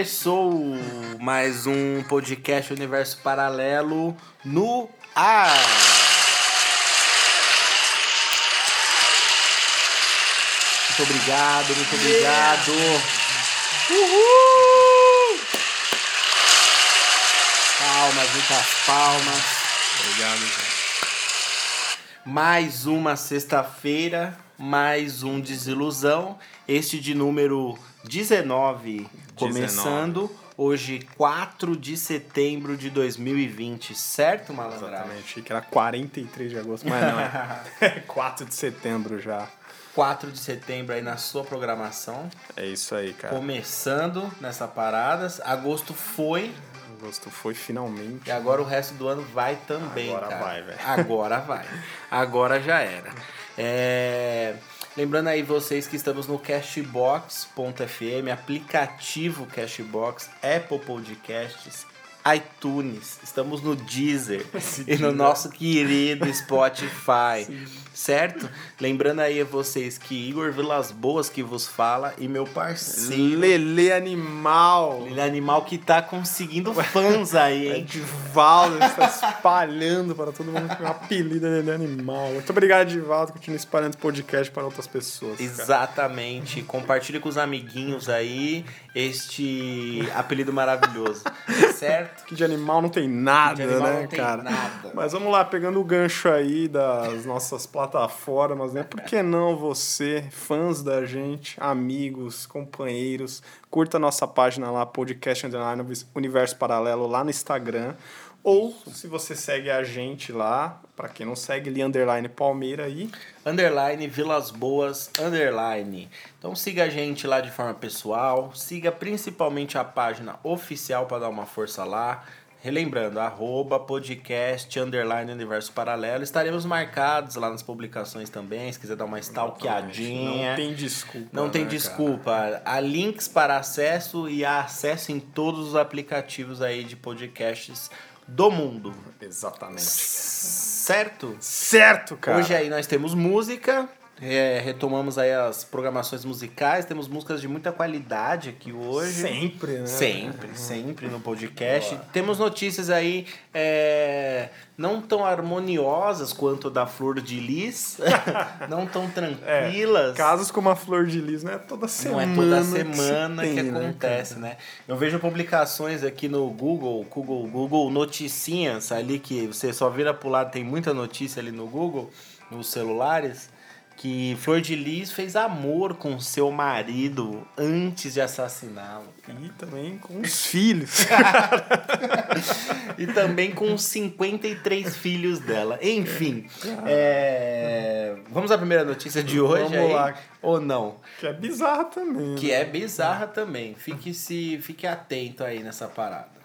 começou mais um podcast Universo Paralelo no ar. Muito obrigado, muito obrigado. Uhul! Palmas, muitas palmas. Obrigado, gente. Mais uma sexta-feira, mais um Desilusão. Este de número 19, começando hoje, 4 de setembro de 2020, certo, malandragem? Exatamente. Achei que era 43 de agosto, mas não. É 4 de setembro já. 4 de setembro aí na sua programação. É isso aí, cara. Começando nessa parada. Agosto foi Agosto foi finalmente. e agora o resto do ano vai também, Agora cara. vai, velho. Agora vai. Agora já era. É, Lembrando aí vocês que estamos no Cashbox.fm, aplicativo Cashbox, Apple Podcasts, iTunes, estamos no Deezer e no nosso querido Spotify, certo? Lembrando aí a vocês que Igor Vilas Boas que vos fala e meu parceiro Lele Animal. ele é animal que tá conseguindo fãs aí, hein? Edivaldo está espalhando para todo mundo que o apelido é Lele Animal. Muito obrigado, Edivaldo. Continua espalhando esse podcast para outras pessoas. cara. Exatamente. Compartilhe com os amiguinhos aí este apelido maravilhoso. certo? Que de animal não tem nada, animal né, não tem cara? nada. Mas vamos lá, pegando o gancho aí das nossas plataformas, né? Por que não você, fãs da gente, amigos, companheiros, curta a nossa página lá, Podcast Underline Universo Paralelo, lá no Instagram. Ou, se você segue a gente lá, pra quem não segue, Li Underline Palmeira aí. Underline Vilas Boas Underline. Então siga a gente lá de forma pessoal. Siga principalmente a página oficial para dar uma força lá. Relembrando, arroba podcast underline universo paralelo. Estaremos marcados lá nas publicações também, se quiser dar uma stalkeadinha. Não tem desculpa. Não tem né, cara? desculpa. Há links para acesso e há acesso em todos os aplicativos aí de podcasts do mundo. Exatamente. Certo? Certo, cara. Hoje aí nós temos música. É, retomamos aí as programações musicais. Temos músicas de muita qualidade aqui hoje. Sempre, né? Sempre, sempre no podcast. Temos notícias aí é, não tão harmoniosas quanto da Flor de Lis, não tão tranquilas. Casos como a Flor de Lis, não é toda Não semana. é toda se semana que, tem, né, acontece, né? Eu vejo publicações aqui no Google, Google, Google Noticinhas, ali que você só vira pro lado, tem muita notícia ali no Google, nos celulares, que Flor de Lis fez amor com seu marido antes de assassiná-lo. E também com os filhos. E também com os 53 filhos dela. Enfim, é, vamos à primeira notícia de hoje Vamos aí? lá. Ou não? que é bizarra também. Que né? é bizarra também. Fique, se, fique atento aí nessa parada.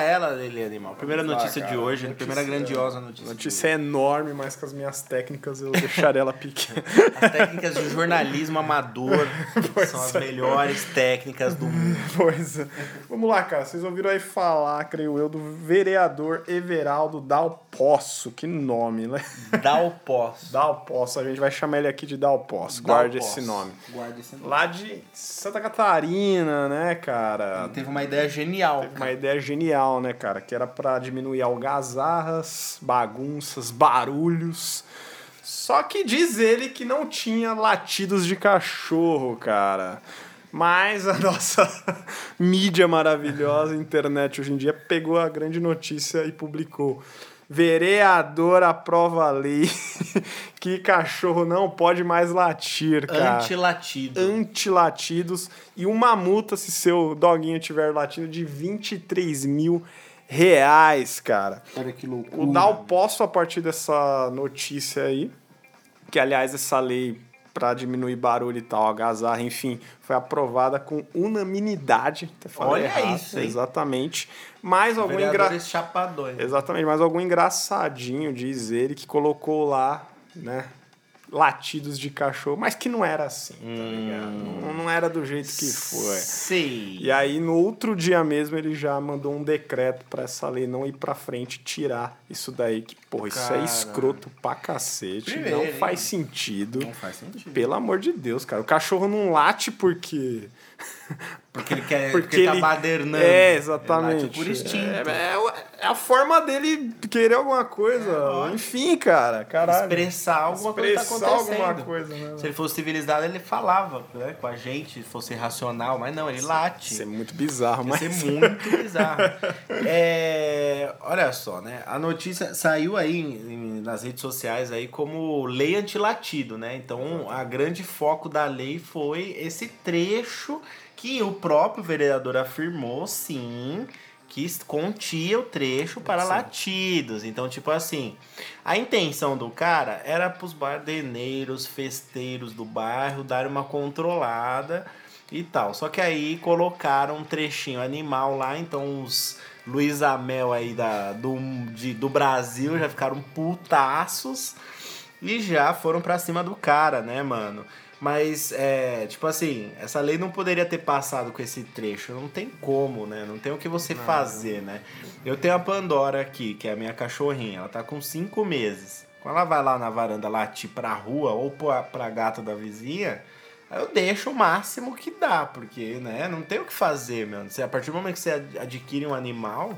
Ela, Lele Animal. Primeira Vamos lá, notícia de cara. hoje, Notícia- primeira grandiosa notícia. de Notícia é enorme, mas com as minhas técnicas eu deixaria ela pequena. As técnicas de jornalismo amador são as é. melhores técnicas do mundo. pois é. Vamos lá, cara. Vocês ouviram aí falar, creio eu, do vereador Everaldo Dal Poço. Que nome, né? O posso. Dal Poço. A gente vai chamar ele aqui de Dal Poço. Guarde esse nome. Guarde esse nome. Lá de Santa Catarina, né, cara? Ele teve uma ideia genial. Teve uma ideia genial, né, cara? Que era pra diminuir algazarras, bagunças, barulhos. Só que diz ele que não tinha latidos de cachorro, cara. Mas a nossa mídia maravilhosa, internet hoje em dia, pegou a grande notícia e publicou. Vereador aprova a lei que cachorro não pode mais latir, cara Antilatido. antilatidos e uma multa se seu doguinho tiver latindo de 23 mil reais, cara. Olha que loucura. O Dal Poço, a partir dessa notícia aí, que aliás essa lei para diminuir barulho e tal, algazarra, enfim, foi aprovada com unanimidade. Olha errado, isso, hein? Exatamente. Mais algum engra... Vereadores chapadões. Exatamente, mais algum engraçadinho, diz ele, que colocou lá, né? Latidos de cachorro, mas que não era assim, tá ligado? Não, não era do jeito que foi. Sei. E aí, no outro dia mesmo, ele já mandou um decreto pra essa lei não ir pra frente, tirar isso daí, que, porra, isso é Cara. escroto pra cacete. Primeiro, não hein? faz sentido. Não faz sentido. Pelo amor de Deus, cara. O cachorro não late porque. Porque ele quer. Porque Porque, ele... tá badernando. É, exatamente. por instinto. É, é- é a forma dele querer alguma coisa. lógico. Enfim, cara. Caralho. Expressar alguma coisa tá Expressar acontecendo. alguma coisa, né? Se ele fosse civilizado, ele falava né, com a gente, se fosse racional, mas não, ele late. Isso é muito bizarro, mas. ser muito bizarro. É, olha só, né? A notícia saiu aí em- nas redes sociais aí como lei antilatido, né? Então, a grande foco da lei foi esse trecho que o próprio vereador afirmou, sim, que continha o trecho para Sim. latidos. Então, tipo assim, a intenção do cara era para os bardeneiros, festeiros do bairro darem uma controlada e tal. Só que aí colocaram um trechinho animal lá, então os Luiz Amel aí da, do, de, do Brasil já ficaram putaços e já foram pra cima do cara, né, mano? Mas, é, tipo assim, essa lei não poderia ter passado com esse trecho. Não tem como, né? Não tem o que você fazer, né? Eu tenho a Pandora aqui, que é a minha cachorrinha. Ela tá com cinco meses. Quando ela vai lá na varanda latir pra rua ou pra, pra gata da vizinha, eu deixo o máximo que dá, porque, né? Não tem o que fazer, mano. Se, a partir do momento que você ad- adquire um animal,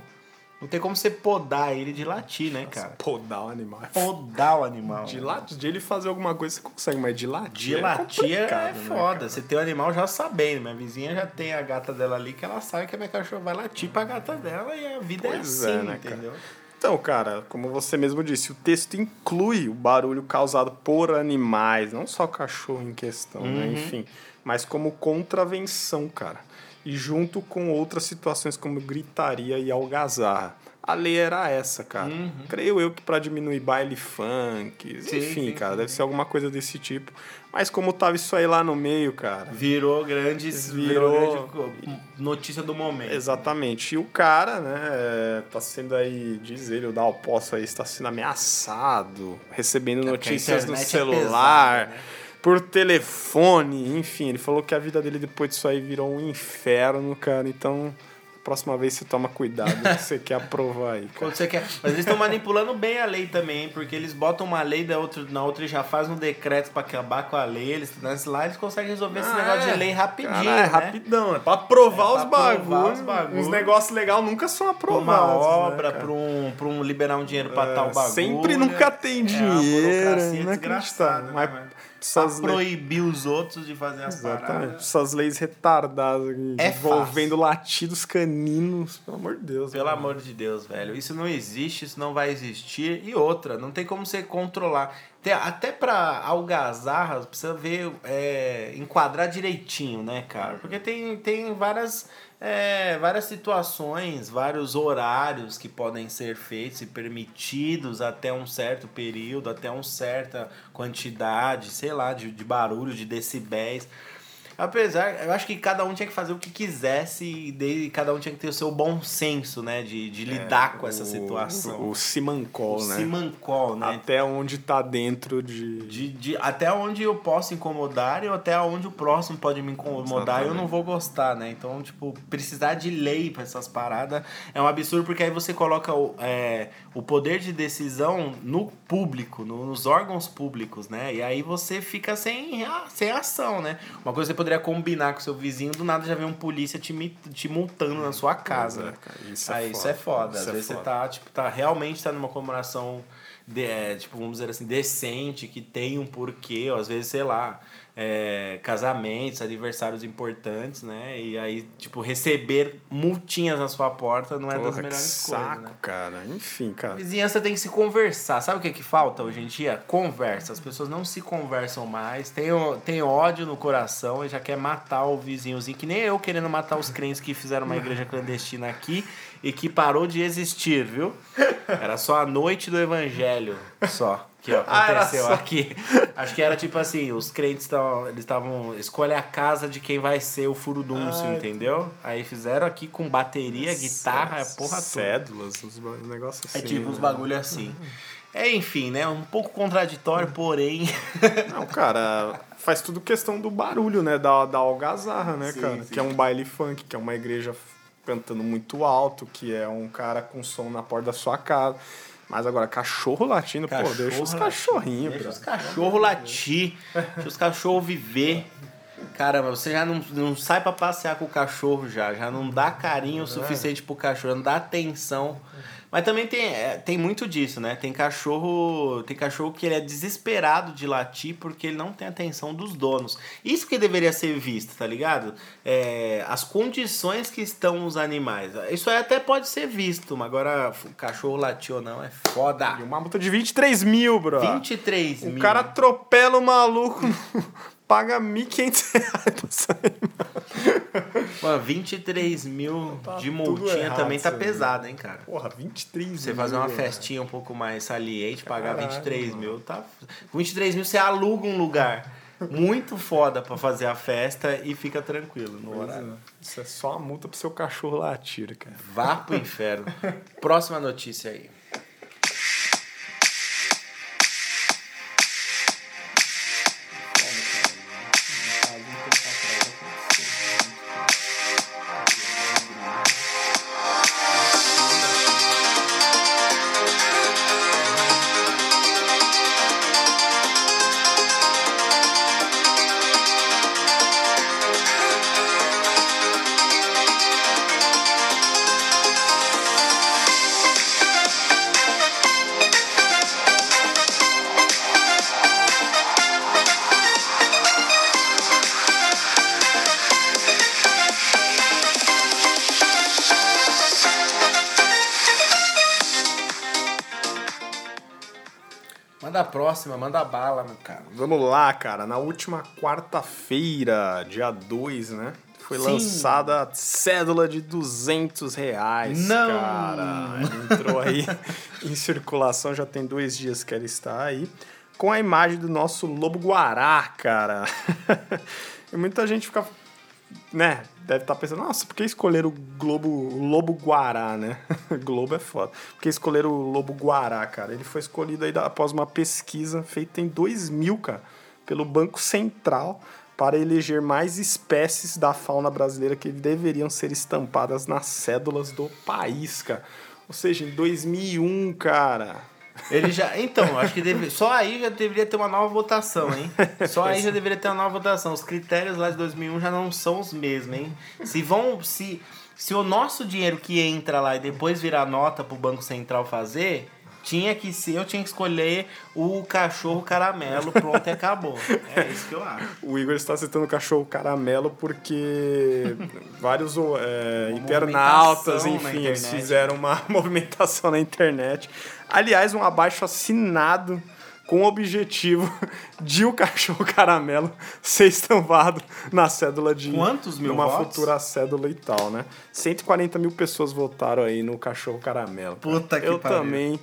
não tem como você podar ele de latir, né, cara? Podar o animal. Podar o animal. De, né? latir, de ele fazer alguma coisa você consegue, mas de latir. De é latir é né, foda. cara? Você tem o animal já sabendo. Minha vizinha já tem a gata dela ali que ela sabe que a minha cachorra vai latir pra gata dela e a vida é Pois assim, é, né, cara? entendeu? Então, cara, como você mesmo disse, o texto inclui o barulho causado por animais, não só o cachorro em questão, né? Uhum. Enfim, mas como contravenção, cara. E junto com outras situações como gritaria e algazarra. A lei era essa, cara. Uhum. Creio eu que pra diminuir baile funk, Sim, enfim, sim, cara, sim. deve ser alguma coisa desse tipo. Mas como tava isso aí lá no meio, cara, Virou grandes. Virou- Virou, grande notícia do momento. Exatamente. E o cara, né, é, tá sendo aí, diz ele, o Dalpoço aí, está sendo ameaçado, recebendo É notícias no é celular, pesada, né? Por telefone, enfim. Ele falou que a vida dele depois disso aí virou um inferno, cara. Então, próxima vez você toma cuidado que você quer aprovar aí, cara. Quando você quer. Mas eles estão manipulando bem a lei também, hein? porque eles botam uma lei da outra, na outra e já fazem um decreto pra acabar com a lei. Eles, lá eles conseguem resolver esse Ah, negócio é? de lei rapidinho. Cara, é né? rapidão, é pra aprovar, É os, pra os bagulhos. Uns negócios legais nunca são Pra uma aprovados. obra, né, pra, um, pra um liberar um dinheiro pra É, tal bagulho. Sempre nunca tem É uma dinheiro. burocracia inacreditável. desgraçada, Mas né? Essas Pra leis- proibir os outros de fazer as Exatamente. paradas. Essas leis retardadas É envolvendo latidos caninos, pelo amor de Deus. Pelo mano. amor de Deus, velho. Isso não existe, isso não vai existir. E outra, não tem como você controlar. Até pra algazarras, precisa ver, é, enquadrar direitinho, né, cara? Porque tem, tem várias, é, várias situações, vários horários que podem ser feitos e permitidos até um certo período, até uma certa quantidade, sei lá, de, de barulho, de decibéis. Apesar, eu acho que cada um tinha que fazer o que quisesse e cada um tinha que ter o seu bom senso, né? De, de lidar com essa É, O- situação. O, Simancol, O né? Simancol, né? Até onde tá dentro de. De, de, até onde eu posso incomodar e até onde o próximo pode me incomodar e eu não vou gostar, né? Então, tipo, precisar de lei pra essas paradas é um absurdo porque aí você coloca o, é, o poder de decisão no público, no- nos órgãos públicos, né? E aí você fica sem, sem ação, né? Uma coisa que você poderia combinar com seu vizinho, do nada já vem um polícia te, te multando na sua casa. É, isso é aí isso foda. é foda. Às Isso é vezes foda. você tá, tipo, tá realmente tá numa comemoração de, é, tipo, vamos dizer assim, decente, que tem um porquê, ou às vezes, sei lá, é, casamentos, aniversários importantes, né? E aí, tipo, receber multinhas na sua porta não é das Porra, que melhores saco, coisas, né? cara. Enfim, A cara. vizinhança tem que se conversar. Sabe o que, que falta hoje em dia? Conversa. As pessoas não se conversam mais, tem, tem ódio no coração e já quer matar o vizinhozinho, que nem eu querendo matar os crentes que fizeram uma igreja clandestina aqui e que parou de existir, viu? Era só a noite do evangelho, só. Que Ah, aconteceu só. aqui. Acho que era tipo assim, os crentes estavam. Eles estavam. Escolhe a casa de quem vai ser o furudúncio, Ai. entendeu? Aí fizeram aqui com bateria, guitarra, a porra toda. Cédulas, uns negócios assim. É tipo uns né? bagulho assim. É, enfim, né? Um pouco contraditório, porém. Não, cara, faz tudo questão do barulho, né? Da, da algazarra, né, Sim, cara? sim. Que é um baile funk, que é uma igreja cantando muito alto, que é um cara com som na porta da sua casa. Mas agora, cachorro latindo, pô, deixa os Cachorro cachorrinhos, Deixa os cachorros latir, deixa os cachorros viver. Caramba, você já não, não sai pra passear com o cachorro já, já não dá carinho o suficiente pro cachorro, não dá atenção. Mas também tem, é, tem muito disso, né? Tem cachorro, tem cachorro que ele é desesperado de latir porque ele não tem atenção dos donos. Isso que deveria ser visto, tá ligado? É, as condições que estão os animais. Isso aí até pode ser visto, mas agora o cachorro latir ou não é foda. E uma multa de 23 mil, bro. 23 O mil. cara atropela o maluco, paga 1.500 reais pra sair. Mano, 23 mil Tá de multinha errado também tá pesado, hein, cara? Porra, 23 Você mil. fazer uma velho. festinha um pouco mais saliente, pagar Caralho, 23 mano. mil, tá. 23 mil você aluga um lugar muito foda pra fazer a festa e fica tranquilo no Pois horário. é. Isso é só uma multa pro seu cachorro latir, cara. Vá pro inferno. Próxima notícia aí. Manda a próxima, manda a bala, meu cara. Vamos lá, cara. Na última quarta-feira, dia 2, né? Foi Sim. lançada a cédula de 200 reais, Não! cara. Entrou aí em circulação, já tem dois dias que ela está aí. Com a imagem do nosso lobo guará, cara. e muita gente fica, né? Deve estar pensando, nossa, por que escolheram o Globo, o Lobo Guará, né? Globo é foda. Por que escolheram o Lobo Guará, cara? Ele foi escolhido aí após uma pesquisa feita em 2000, cara, pelo Banco Central para eleger mais espécies da fauna brasileira que deveriam ser estampadas nas cédulas do país, cara. Ou seja, em 2001, cara. Ele já. Então, acho que deve, só aí já deveria ter uma nova votação, hein? Só aí já deveria ter uma nova votação. Os critérios lá de 2001 já não são os mesmos, hein? Se vão. Se, se o nosso dinheiro que entra lá e depois virar nota pro Banco Central fazer. Tinha que ser, eu tinha que escolher o cachorro caramelo, pronto e acabou. É isso que eu acho. O Igor está citando o cachorro caramelo porque vários é, internautas, enfim, eles internet. fizeram uma movimentação na internet. Aliás, um abaixo assinado com o objetivo de o cachorro caramelo ser estampado na cédula de Quantos mil numa votos? futura cédula e tal, né? 140 mil pessoas votaram aí no cachorro caramelo. cara. Puta que Eu pariu. também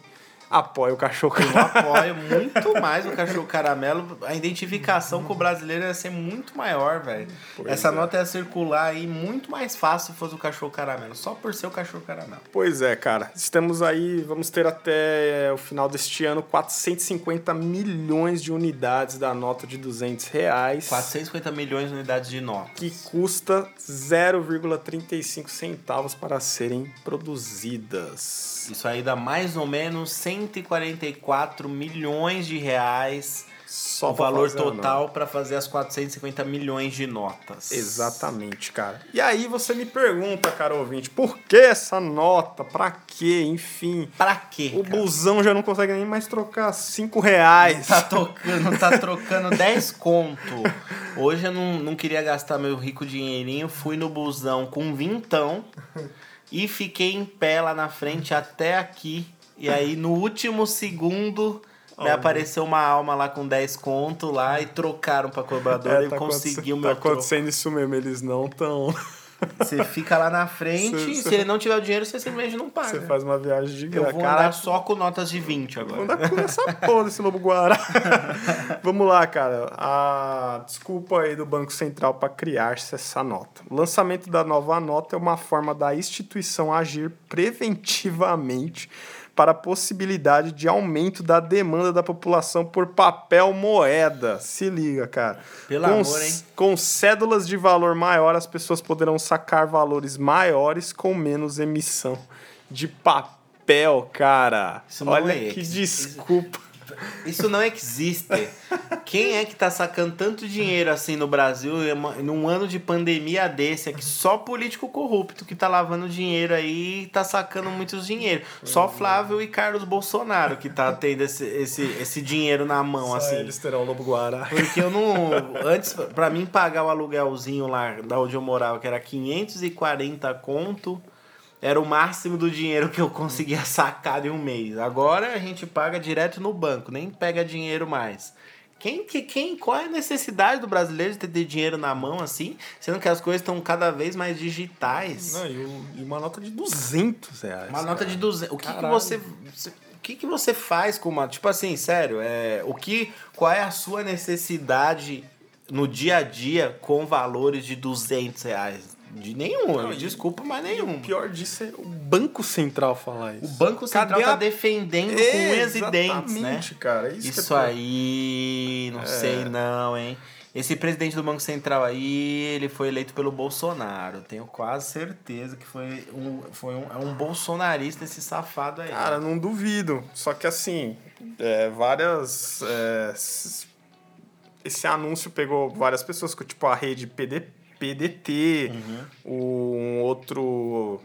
apoio o cachorro Eu caramelo. apoio muito mais o cachorro caramelo. A identificação com o brasileiro ia ser muito maior, velho. Essa é. nota ia circular aí muito mais fácil se fosse o cachorro caramelo. Só por ser o cachorro caramelo. Pois é, cara. Estamos aí, vamos ter até o final deste ano 450 milhões de unidades da nota de 200 reais. 450 milhões de unidades de nota. Que custa 0,35 centavos para serem produzidas. Isso aí dá mais ou menos 144 milhões de reais. Só o valor fazer total para fazer as 450 milhões de notas. Exatamente, cara. E aí você me pergunta, cara ouvinte, por que essa nota? Pra quê? Enfim. Pra quê? O cara? busão já não consegue nem mais trocar 5 reais. Tá tocando, tá trocando 10 conto. Hoje eu não, não queria gastar meu rico dinheirinho, fui no busão com vintão e fiquei em pé lá na frente até aqui. E aí no último segundo Daí apareceu uma alma lá com 10 conto lá e trocaram pra cobradora e tá conseguiu o meu Tá troco. acontecendo isso mesmo, eles não estão. Você fica lá na frente Cê- e se ele não tiver o dinheiro, você simplesmente não paga. Você faz uma viagem de Eu graça. vou Cara, andar só com notas de 20 agora. Manda com essa porra desse lobo guará. Vamos lá, cara. A desculpa aí do Banco Central para criar-se essa nota. O lançamento da nova nota é uma forma da instituição agir preventivamente para a possibilidade de aumento da demanda da população por papel moeda. Se liga, cara. Pelo com, amor, hein? com cédulas de valor maior, as pessoas poderão sacar valores maiores com menos emissão de papel, cara. Isso Olha é que desculpa. Isso não existe. Quem é que tá sacando tanto dinheiro assim no Brasil num ano de pandemia desse? É que só político corrupto que tá lavando dinheiro aí e tá sacando muitos dinheiro. Só Flávio e Carlos Bolsonaro que tá tendo esse, esse, esse dinheiro na mão, Só assim. eles terão o lobo guará. Porque eu não. Antes, pra mim, pagar o aluguelzinho lá da onde eu morava, que era 540 conto, era o máximo do dinheiro que eu conseguia sacar em um mês. Agora a gente paga direto no banco, nem pega dinheiro mais. Quem, que, quem, qual é a necessidade do brasileiro de ter, dinheiro na mão assim, sendo que as coisas estão cada vez mais digitais? Não, e, e uma nota de 200 reais. Uma nota de 200. O que, que você. você- O que, que você faz com uma. Tipo assim, sério, é, o que, qual é a sua necessidade no dia a dia com valores de 200 reais? De nenhum, Não, desculpa, mas nenhum. o pior disso é o Banco Central falar isso. O Banco Central Cadê tá a- defendendo com É, unhas e dentes, né? cara. Isso, Isso que é aí, não É. sei não, hein? Esse presidente do Banco Central aí, ele foi eleito pelo Bolsonaro. Tenho quase certeza que foi um, foi um, é um bolsonarista esse safado aí. Cara, não duvido. Só que assim, é, várias. é, esse anúncio pegou várias pessoas, tipo a rede PD, PDT, um outro.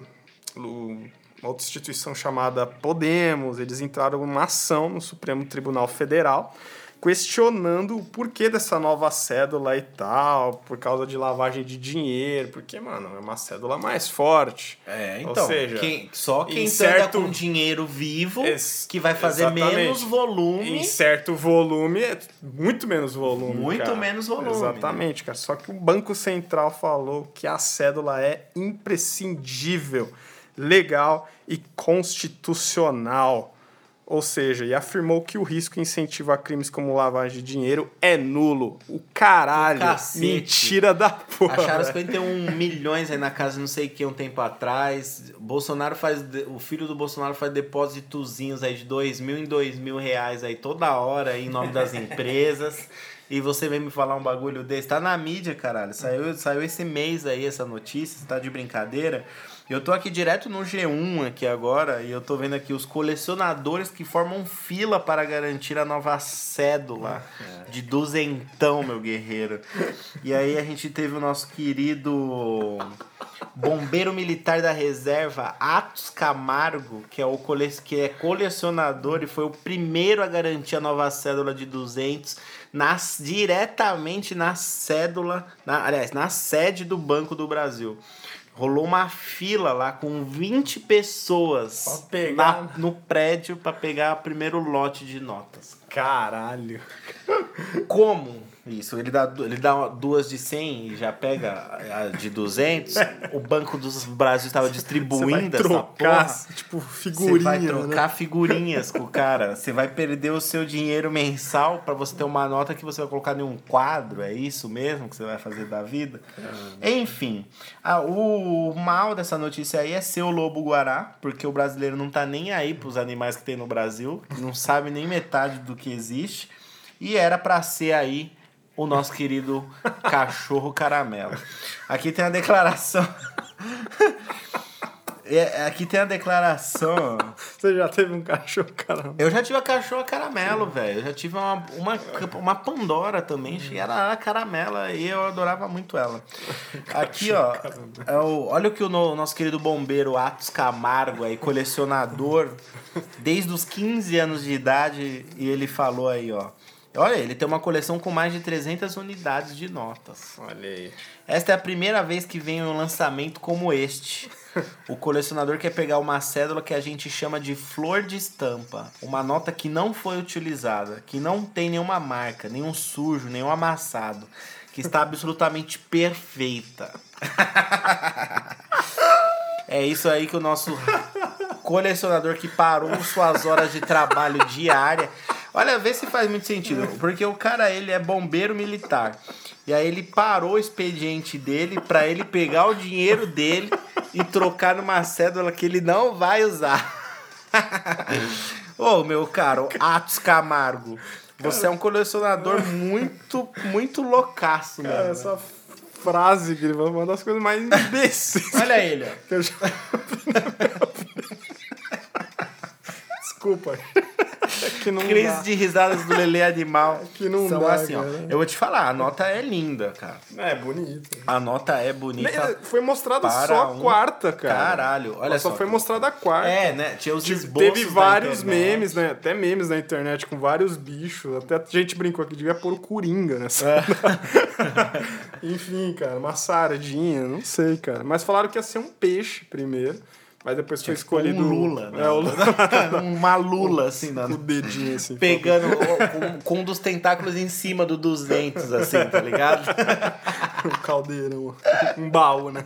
um- Uma outra instituição chamada Podemos, eles entraram numa ação no Supremo Tribunal Federal questionando o porquê dessa nova cédula e tal, por causa de lavagem de dinheiro, porque, mano, é uma cédula mais forte. É, Ou então, seja, quem- só quem certo- com dinheiro vivo que vai fazer exatamente. menos volume. Em certo volume, é muito menos volume. Muito cara. menos volume, né? Exatamente, cara. Só que o Banco Central falou que a cédula é imprescindível, legal e constitucional. Ou seja, e afirmou que o risco incentivo a crimes como lavagem de dinheiro é nulo. O caralho. O. Mentira da porra. Acharam velho. 51 milhões aí na casa não sei quem um tempo atrás. Bolsonaro faz. O filho do Bolsonaro faz depósitozinhos aí de dois mil em dois mil reais aí toda hora aí em nome das empresas. E você vem me falar um bagulho desse. Tá na mídia, caralho. Saiu, saiu esse mês aí essa notícia, você tá de brincadeira. Eu tô aqui direto no G1 aqui agora e eu tô vendo aqui os colecionadores que formam fila para garantir a nova cédula de duzentão, meu guerreiro. E aí a gente teve o nosso querido bombeiro militar da reserva, Atos Camargo, que é o cole... que é colecionador e foi o primeiro a garantir a nova cédula de 200 nas... diretamente na cédula, na... aliás, na sede do Banco do Brasil. Rolou uma fila lá com 20 pessoas na- no prédio para pegar o primeiro lote de notas. Caralho. Como isso? Ele dá, ele dá duas de 100 e já pega a de 200? o Banco dos Brasil estava Você vai distribuindo essa trocar, porra. tipo, Você figurinha. vai né? trocar figurinhas com o cara. Você vai perder o seu dinheiro mensal para você ter uma nota que você vai colocar em um quadro. É isso mesmo que você vai fazer da vida? Enfim, a- o mal dessa notícia aí é ser o lobo guará, porque o brasileiro não tá nem aí pros animais que tem no Brasil, não sabe nem metade do que existe. E era para ser aí o nosso querido cachorro caramelo. Aqui tem a declaração. É, aqui tem a declaração. Você já teve um cachorro, caramba. Eu já tive a cachorra caramelo, velho. Eu já tive uma, uma, uma Pandora também. E ela era caramela e eu adorava muito ela. Aqui, ó. É o, olha o que o no- nosso querido bombeiro Atos Camargo aí, colecionador, desde os 15 anos de idade, e ele falou aí, ó. Olha, ele tem uma coleção com mais de 300 unidades de notas. Olha aí. Esta é a primeira vez que vem um lançamento como este. O colecionador quer pegar uma cédula que a gente chama de flor de estampa, uma nota que não foi utilizada, que não tem nenhuma marca, nenhum sujo, nenhum amassado, que está absolutamente perfeita. É isso aí que o nosso colecionador que parou suas horas de trabalho diária. Olha, vê se faz muito sentido, porque o cara ele é bombeiro militar. E aí ele parou o expediente dele para ele pegar o dinheiro dele e trocar numa cédula que ele não vai usar. Ô, meu caro, Atos Camargo, você é um colecionador muito, muito loucaço, Cara, mano. essa frase que ele falou foi uma das coisas mais imbecis Olha ele, ó. Desculpa. Que não Crise dá. de risadas do Lelê Animal. Que não São dá, assim, ó. cara. Eu vou te falar, a nota é linda, cara. É, bonito. A nota é bonita. Foi mostrada só a um quarta, cara. Caralho, olha só. só. foi mostrada a quarta. É, né? Tinha os esboços Teve vários memes, né? Até memes na internet com vários bichos. Até a gente brincou aqui, devia pôr o Coringa nessa. É. Enfim, cara, uma sardinha, não sei, cara. Mas falaram que ia ser um peixe primeiro. Mas depois foi escolhido. Um Lula, né? É, o Lula. Uma lula, assim, na, o dedinho, assim. pegando o- com, um dos tentáculos em cima do 200, assim, tá ligado? um caldeirão, um baú, né?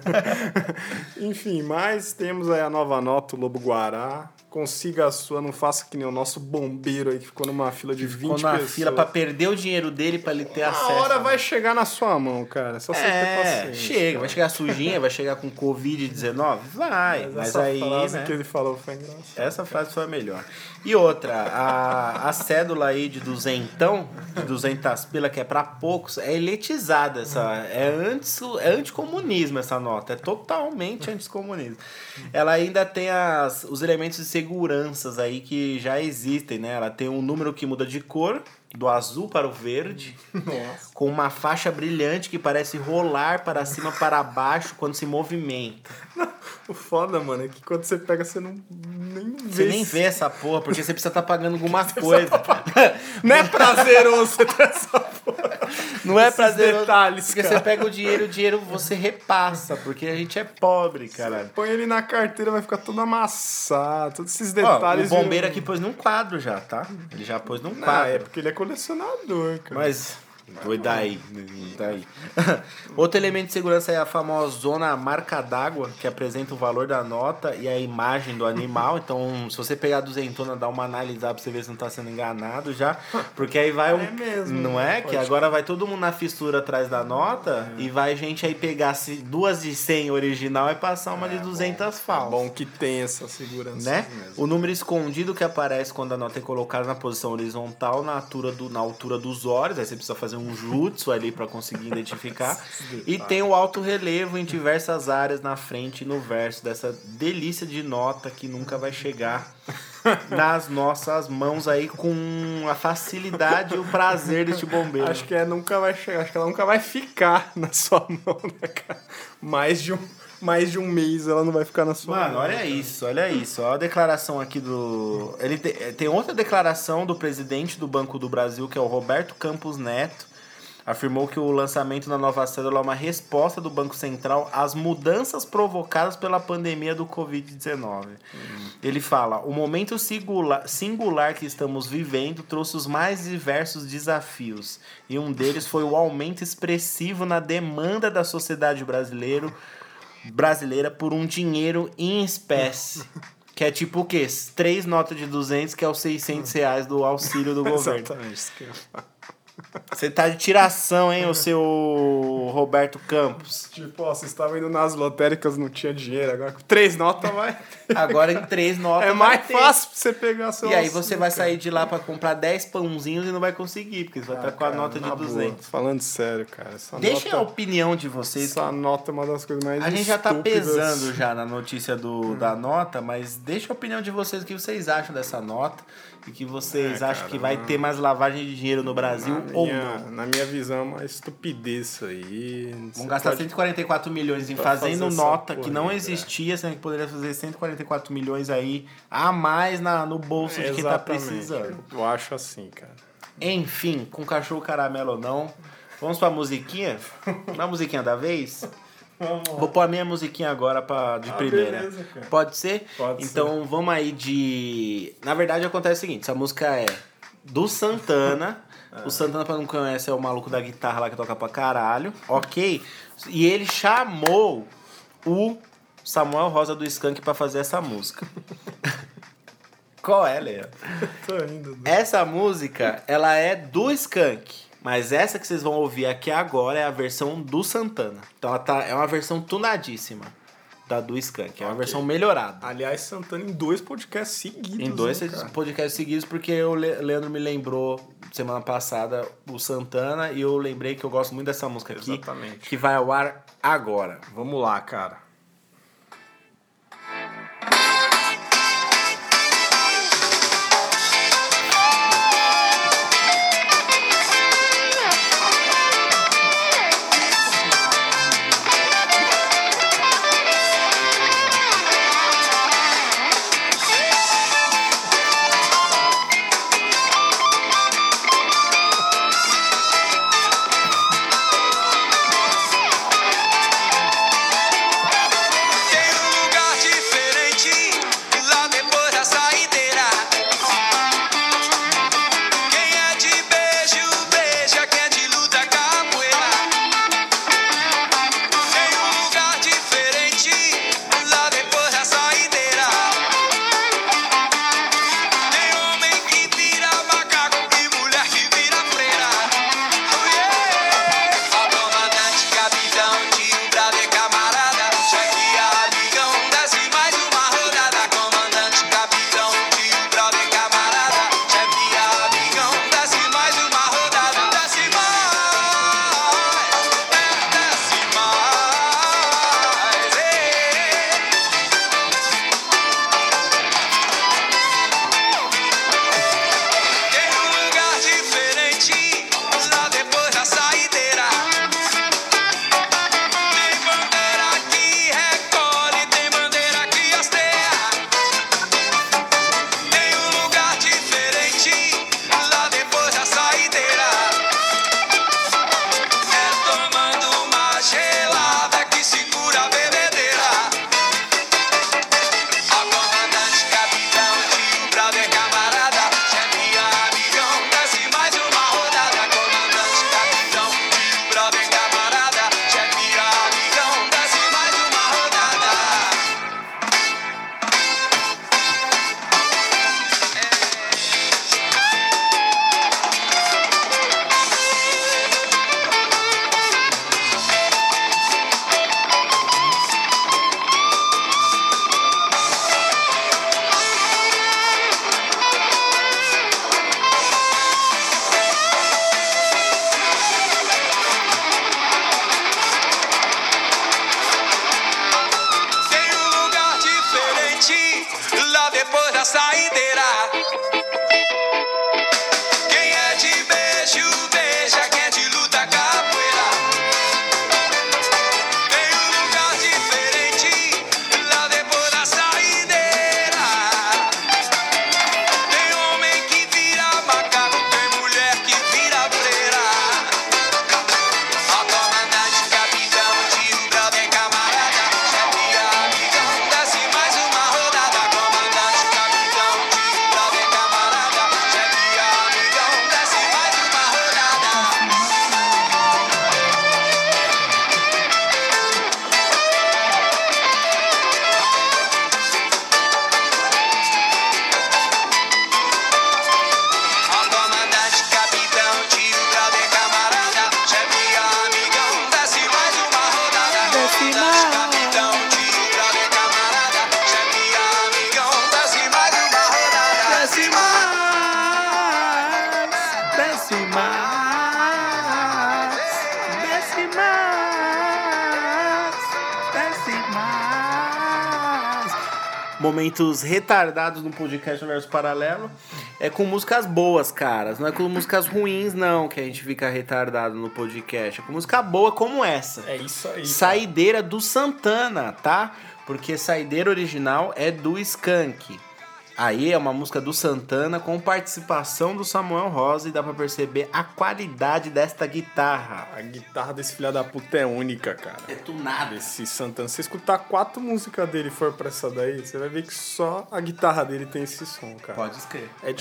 Enfim, mas temos aí a nova nota, o Lobo Guará. Consiga a sua, não faça que nem o nosso bombeiro aí que ficou numa fila de 20 Ficou na pessoas. fila pra perder o dinheiro dele pra ele ter A acesso. hora vai chegar na sua mão, cara. Só você ter É, paciência. chega, vai chegar sujinha, vai chegar com Covid-19? Vai, Mas, mas, essa aí, frase né? que ele falou foi engraçada. Essa frase foi a melhor. E outra, a, a cédula aí de duzentão, de 200 pila, que é pra poucos, é eletizada. Essa, é, antes, é anticomunismo essa nota, é totalmente anticomunismo. Ela ainda tem as, os elementos de seguranças aí que já existem, né? Ela tem um número que muda de cor, do azul para o verde, Nossa. com uma faixa brilhante que parece rolar para cima para baixo quando se movimenta. O foda, mano, é que quando você pega, você não nem vê. Você nem vê essa porra, porque você precisa estar pagando alguma coisa. Não é prazeroso você ter essa. Não é prazeroso. detalhes, porque cara. você pega o dinheiro, o dinheiro você repassa, porque a gente é pobre, caralho. Põe ele na carteira, vai ficar todo amassado. Todos esses Ó, detalhes. o bombeiro viram- aqui pôs num quadro já, tá? Ele já pôs num Ah, quadro. é porque ele é colecionador, cara. Mas. Foi daí. daí. Outro elemento de segurança é a famosona marca d'água, que apresenta o valor da nota e a imagem do animal. Então, se você pegar a duzentona, dá uma analisada pra você ver se não tá sendo enganado já. Porque aí vai um. É mesmo, Não é? Que agora vai todo mundo na fissura atrás da nota e vai gente aí pegar se- duas de 100 original e passar uma de 200 falsas. Bom que tem essa segurança Né? mesmo. O número escondido que aparece quando a nota é colocada na posição horizontal, na altura, do, na altura dos olhos, aí você precisa fazer um jutsu ali para conseguir identificar. e tem o alto relevo em diversas áreas na frente e no verso dessa delícia de nota que nunca vai chegar nas nossas mãos aí com a facilidade e o prazer deste bombeiro. Acho que é, nunca vai chegar, acho que ela nunca vai ficar na sua mão, né, cara? Mais de um, mais de um mês ela não vai ficar na sua Mano, olha isso, olha isso. Olha a declaração aqui do. Ele te- tem outra declaração do presidente do Banco do Brasil, que é o Roberto Campos Neto. Afirmou que o lançamento da nova cédula é uma resposta do Banco Central às mudanças provocadas pela pandemia do Covid-19. Ele fala: o momento singular, singular que estamos vivendo trouxe os mais diversos desafios, e um deles foi o aumento expressivo na demanda da sociedade brasileira brasileira por um dinheiro em espécie. Que é tipo o quê? Três notas de 200, que é os 600 reais do auxílio do governo. Exatamente. isso que eu. Você tá de tiração, hein, o seu Roberto Campos. Tipo, ó, vocês estavam indo nas lotéricas, não tinha dinheiro, agora com três notas vai. Agora em três notas É mais ter. fácil pra você pegar seu E aí você vai sair de lá pra comprar 10 pãozinhos e não vai conseguir, porque você vai estar com a Cara, nota de na boa, 200. Falando sério, cara. Essa Deixem a nota, opinião de vocês. essa nota é uma das coisas mais A gente já tá pesando já na notícia do, Hum. da nota, mas deixa a opinião de vocês, o que vocês acham dessa nota que vocês É, acham cara, que vai ter mais lavagem de dinheiro no Brasil Na ou minha, não. na minha visão, é uma estupidez isso aí. Você Vão gastar pode- 144 milhões em fazendo nota que não existia, sendo que poderia fazer 144 milhões aí a mais na, no bolso de quem tá precisando. Eu acho assim, cara. Enfim, com cachorro caramelo ou não. Vamos pra musiquinha? Na musiquinha da vez? Vou pôr a minha musiquinha agora pra, de Ah, primeira. beleza. Pode ser? Pode então vamos aí de. Na verdade acontece o seguinte: essa música é do Santana. O Santana, pra não conhece, é o maluco da guitarra lá que toca pra caralho. Ok? E ele chamou o Samuel Rosa do Skank pra fazer essa música. Qual é, Leo? Tô indo. Essa música, ela é do Skank. Mas essa que vocês vão ouvir aqui agora é a versão do Santana. Então ela tá, é uma versão tunadíssima da do Skank. É uma Ok. versão melhorada. Aliás, Santana em dois podcasts seguidos. Em dois né, podcasts seguidos, porque o Le- Leandro me lembrou semana passada o Santana e eu lembrei que eu gosto muito dessa música aqui. Exatamente. Que vai ao ar agora. Vamos lá, cara. Momentos retardados no podcast Universo Paralelo é com músicas boas, caras. Não é com músicas ruins, não, que a gente fica retardado no podcast. É com música boa como essa. É isso aí. Saideira do Santana, tá? Porque Saideira original é do Skank. Aí é uma música do Santana com participação do Samuel Rosa e dá pra perceber a qualidade desta guitarra. A guitarra desse filho da puta é única, cara. É tunado. Esse Santana, se escutar quatro músicas dele e for pra essa daí, você vai ver que só a guitarra dele tem esse som, cara. Pode escrever. É bem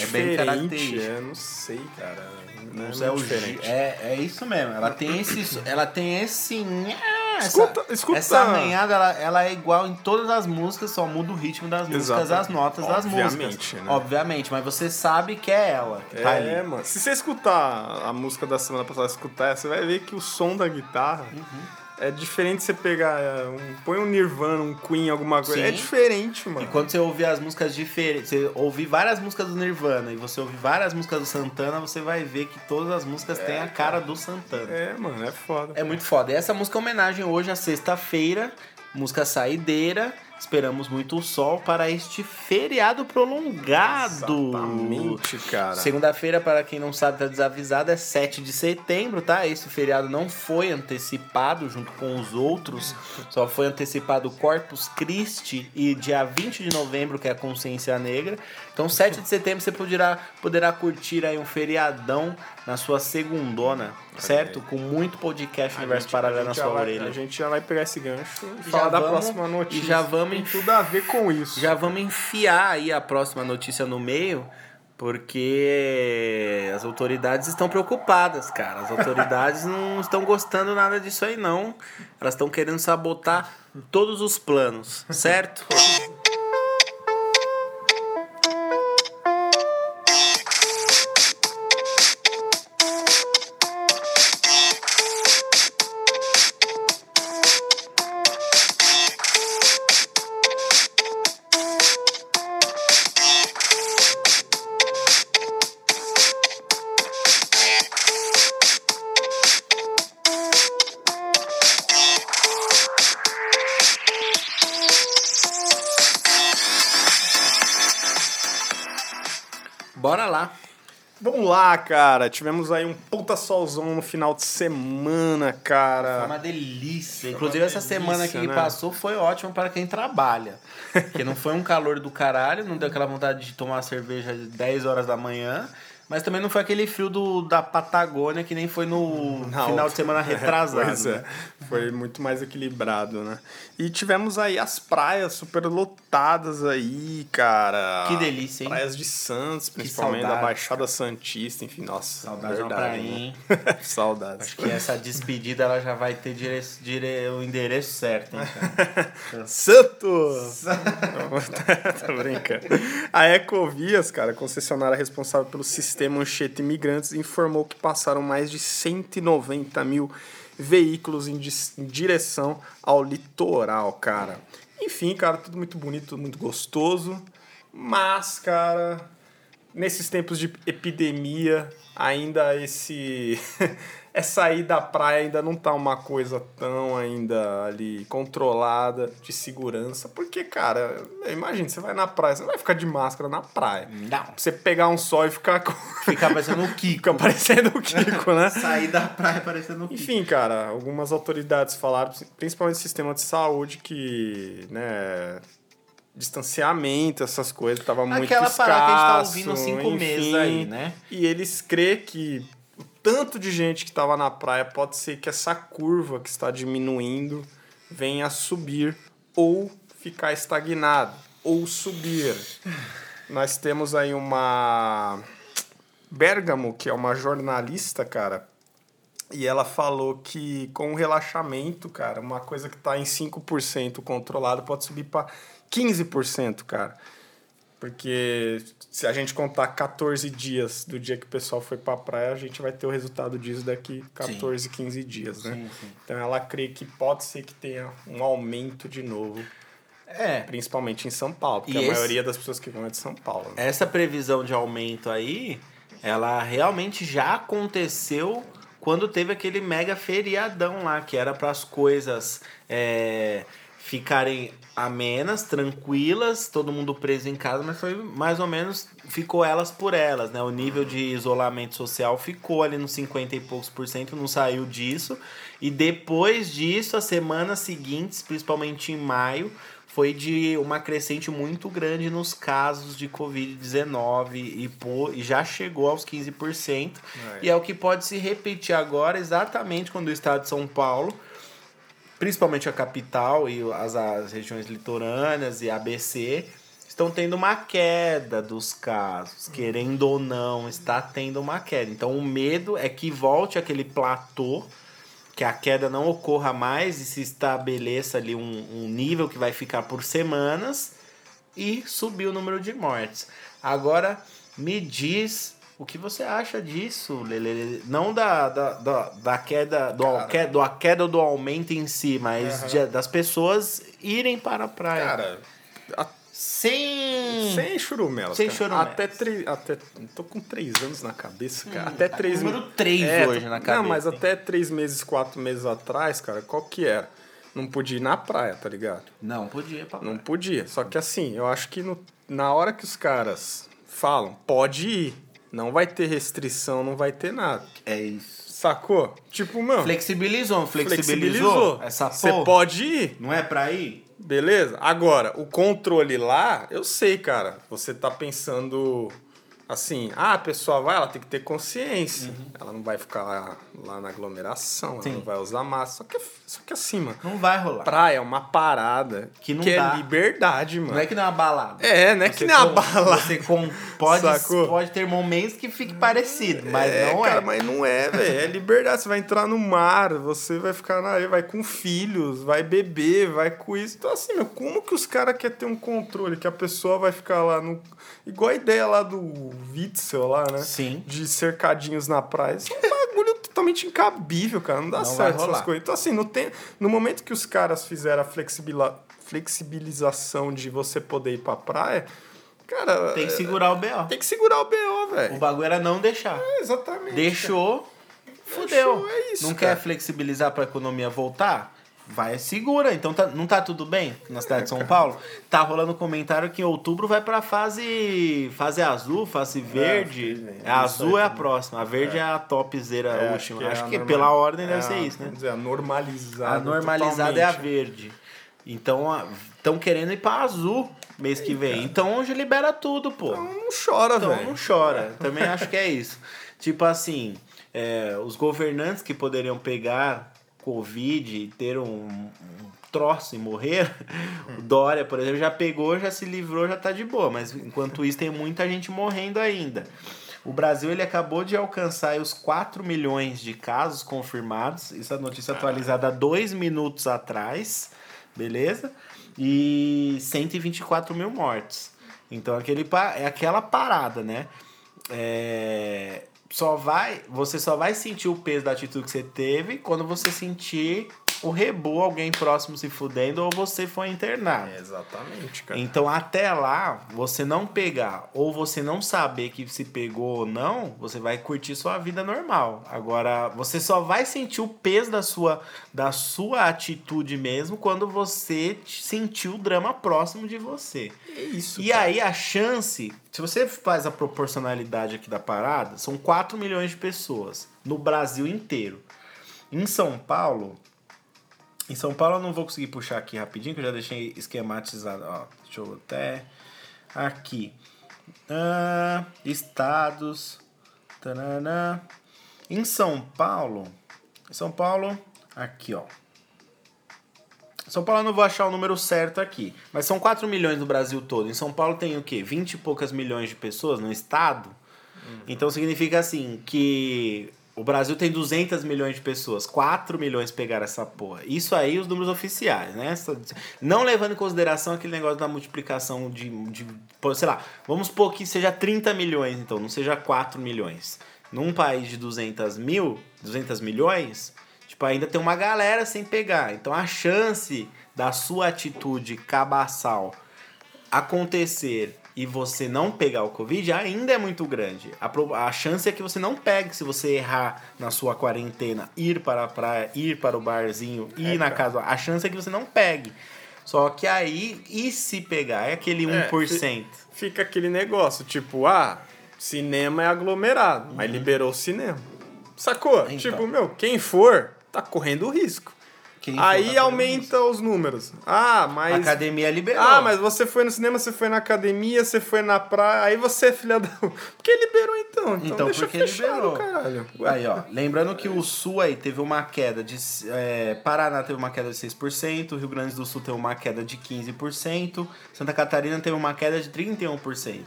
diferente, é, não sei, cara. Não Não é é, diferente. é, é isso mesmo. Ela tem esse. Ela tem esse. Nha, Essa, Escuta- escuta. essa arranhada, ela, ela é igual em todas as músicas, só muda o ritmo das músicas, Exato. as notas das músicas. Obviamente, né? Obviamente, mas você sabe que é ela que tá É, ali. mano. Se você escutar a música da semana passada, escutar, você vai ver que o som da guitarra Uhum. É diferente você pegar. é, um, põe um Nirvana, um Queen, alguma coisa. Sim. É diferente, mano. E quando você ouvir as músicas diferentes, você ouvir várias músicas do Nirvana e você ouvir várias músicas do Santana, você vai ver que todas as músicas têm a cara do Santana. É, mano, é foda. É muito foda. E essa música é homenagem hoje à sexta-feira, música saideira. Esperamos muito o sol para este feriado prolongado. Exatamente, cara. Segunda-feira, para quem não sabe, tá desavisado, é 7 de setembro, tá? Esse feriado não foi antecipado junto com os outros, só foi antecipado Corpus Christi e dia 20 de novembro, que é a Consciência Negra. Então, 7 de setembro você poderá, poderá curtir aí um feriadão na sua segundona, certo? Com muito podcast Universo Paralelo na sua vai, orelha. A gente já vai pegar esse gancho e falar da próxima notícia. e já vamos Tem tudo a ver com isso. Já vamos enfiar aí a próxima notícia no meio, porque as autoridades estão preocupadas, cara. As autoridades não estão gostando nada disso aí, não. Elas estão querendo sabotar todos os planos, certo? cara. Tivemos aí um puta solzão no final de semana, Foi cara. uma delícia. Inclusive, essa delícia, semana que né? passou foi ótima para quem trabalha. Porque não foi um calor do caralho, não deu aquela vontade de tomar cerveja às 10 horas da manhã. Mas também não foi aquele frio do, da Patagônia que nem foi no Na final de semana retrasado. É. né? Foi muito mais equilibrado, né? E tivemos aí as praias super lotadas aí, cara. Que delícia, hein? Praias de Santos, principalmente da Baixada Santista, enfim, nossa. Saudade verdade, prainha, né? Saudades. Acho que essa despedida ela já vai ter dire... dire... o endereço certo, hein, cara? Santos! Tô brincando. A Ecovias, cara, concessionária responsável pelo sistema Anchieta Imigrantes, informou que passaram mais de 190 mil veículos em, em direção ao litoral, cara. Enfim, cara, tudo muito bonito, muito gostoso. Mas, cara, nesses tempos de epidemia, ainda esse essa aí da praia ainda não tá uma coisa tão ainda ali controlada de segurança, porque cara, imagina, você vai na praia, você não vai ficar de máscara na praia. Não. Você pegar um sol e ficar com... Ficar parecendo o Kiko. fica parecendo o Kiko, né? Sair da praia parecendo o Kiko. Enfim, cara, algumas autoridades falaram, principalmente o sistema de saúde, que, né, distanciamento, essas coisas, tava muito Aquela escasso. parada que a gente tá ouvindo há cinco enfim. meses aí, né? E eles crê que o tanto de gente que tava na praia pode ser que essa curva que está diminuindo venha a subir ou ficar estagnado ou subir. Nós temos aí uma Bergamo, que é uma jornalista, cara, e ela falou que com o relaxamento, cara, uma coisa que tá em 5% controlado pode subir para 15%, cara. Porque se a gente contar 14 dias do dia que o pessoal foi pra praia, a gente vai ter o resultado disso daqui 14, 15 dias, né? Sim, sim. Então ela crê que pode ser que tenha um aumento de novo, É, principalmente em São Paulo, porque E a esse- maioria das pessoas que vão é de São Paulo. Né? essa previsão de aumento aí, ela realmente já aconteceu quando teve aquele mega feriadão lá, que era para as coisas é, ficarem amenas, tranquilas, todo mundo preso em casa, mas foi mais ou menos, ficou elas por elas, né? O nível de isolamento social ficou ali nos 50 e poucos por cento, não saiu disso. E depois disso, as semanas seguintes, principalmente em maio, foi de uma crescente muito grande nos casos de Covid-19 e, pô- e já chegou aos 15%. É. E é o que pode se repetir agora, exatamente quando o estado de São Paulo, principalmente a capital e as, as regiões litorâneas e ABC, estão tendo uma queda dos casos, querendo ou não, está tendo uma queda. Então o medo é que volte aquele platô, que a queda não ocorra mais e se estabeleça ali um, um nível que vai ficar por semanas e subir o número de mortes. Agora, me diz o que você acha disso, Lele? Não da, da, da, da queda, do, Cara. que- do a queda do aumento em si, mas Aham. de- das pessoas irem para a praia. Cara, a- sem... sem churumelas. Sem churumelas. Até três. Até, tô com três anos na cabeça, cara. até tá três número me- três É, hoje na Não, cabeça, mas hein? até três meses, quatro meses atrás, cara, qual que era? Não podia ir na praia, tá ligado? Não, podia, papai. Não podia. Só que assim, eu acho que no- na hora que os caras falam, pode ir, não vai ter restrição, não vai ter nada. É isso. Sacou? Tipo, mano, Flexibilizou, flexibilizou, flexibilizou. essa Você pode ir, Não é pra ir? beleza? Agora, o controle lá, eu sei, cara. Você tá pensando assim, ah, a pessoa vai, ela tem que ter consciência. Ela não vai ficar lá, lá na aglomeração, Uhum. Sim. ela não vai usar máscara. Só que, só que assim, mano, Não vai rolar. praia é uma parada Que não que dá. é liberdade, mano. Não é que não é uma balada. É, não é Você que nem a com- bala. Você com, pode, Sacou? pode ter momentos que fique parecido, mas é, não cara, é. mas não é, velho. É liberdade. Você vai entrar no mar, você vai ficar na areia, vai com filhos, vai beber, vai com isso. Então, assim, meu, como que os caras querem ter um controle? Que a pessoa vai ficar lá no. Igual a ideia lá do Witzel lá, né? Sim. De cercadinhos na praia. Isso é um bagulho totalmente incabível, cara. Não dá Não certo essas coisas. Então, assim, no, tem... no momento que os caras fizeram a flexibila... flexibilização de você poder ir pra praia, cara. Tem que segurar o B.O. Tem que segurar o BO, O velho. bagulho era não deixar. É, exatamente. Deixou, fudeu. Deixou, é isso, não cara. quer flexibilizar pra economia voltar? Vai, segura. Então tá- não tá tudo bem na cidade de São Paulo? Tá rolando comentário que em outubro vai pra fase fase azul, fase verde. sim, a azul é a próxima, a verde é, a topzera É, última. é Acho a que norma- pela ordem deve é ser isso, né? Dizer, a normalizada. A normalizada é a totalmente. verde. Então, estão querendo ir pra azul mês que vem. Então hoje libera tudo, pô. Então não chora, Então velho. não chora. Também acho que é isso. Tipo assim, é, os governantes que poderiam pegar Covid e ter um, um troço e morrer, o Dória, por exemplo, já pegou, já se livrou, já tá de boa. Mas enquanto isso, tem muita gente morrendo ainda. O Brasil ele acabou de alcançar os 4 milhões de casos confirmados. Isso é notícia atualizada há dois minutos atrás, beleza? E 124 mil mortes. Então aquele, é aquela parada, né? É, só vai, você só vai sentir o peso da atitude que você teve quando você sentir o rebu, alguém próximo se fudendo ou você foi internado. É, exatamente, cara. Então, até lá, você não pegar ou você não saber que se pegou ou não, você vai curtir sua vida normal. Agora, você só vai sentir o peso da sua, da sua atitude mesmo quando você sentir o drama próximo de você. É isso. E aí, a chance, se você faz a proporcionalidade aqui da parada, são 4 milhões de pessoas no Brasil inteiro. Em São Paulo, em São Paulo eu não vou conseguir puxar aqui rapidinho, que eu já deixei esquematizado. Ó, deixa eu até. Aqui. Ah, estados. Tanana. Em São Paulo. São Paulo. Aqui, ó. São Paulo eu não vou achar o número certo aqui. Mas são 4 milhões no Brasil todo. Em São Paulo tem o quê? 20 e poucas milhões de pessoas no estado. Então significa assim que o Brasil tem 200 milhões de pessoas, 4 milhões pegaram essa porra. Isso aí os números oficiais, né? Não levando em consideração aquele negócio da multiplicação de, de sei lá, vamos supor que seja 30 milhões então, não seja 4 milhões. Num país de 200 mil, 200 milhões, tipo, ainda tem uma galera sem pegar. Então a chance da sua atitude cabaçal acontecer e você não pegar o Covid ainda é muito grande. A, a chance é que você não pegue se você errar na sua quarentena, ir para a praia, ir para o barzinho, ir na casa. A chance é que você não pegue. Só que aí, e se pegar? É aquele É, 1%. Fica aquele negócio, tipo, ah, cinema é aglomerado, mas liberou o cinema. Sacou? Então. Tipo, meu, quem for, tá correndo risco. Quem Aí aumenta os números. Ah, A mas. academia liberou. Ah, mas você foi no cinema, você foi na academia, você foi na praia, aí você é filha da. Por que liberou então? Então, Então, deixa porque fechado, liberou. caralho. Ué. Aí, ó, lembrando que o Sul aí teve uma queda de. é, Paraná teve uma queda de 6%, Rio Grande do Sul teve uma queda de 15%, Santa Catarina teve uma queda de 31%.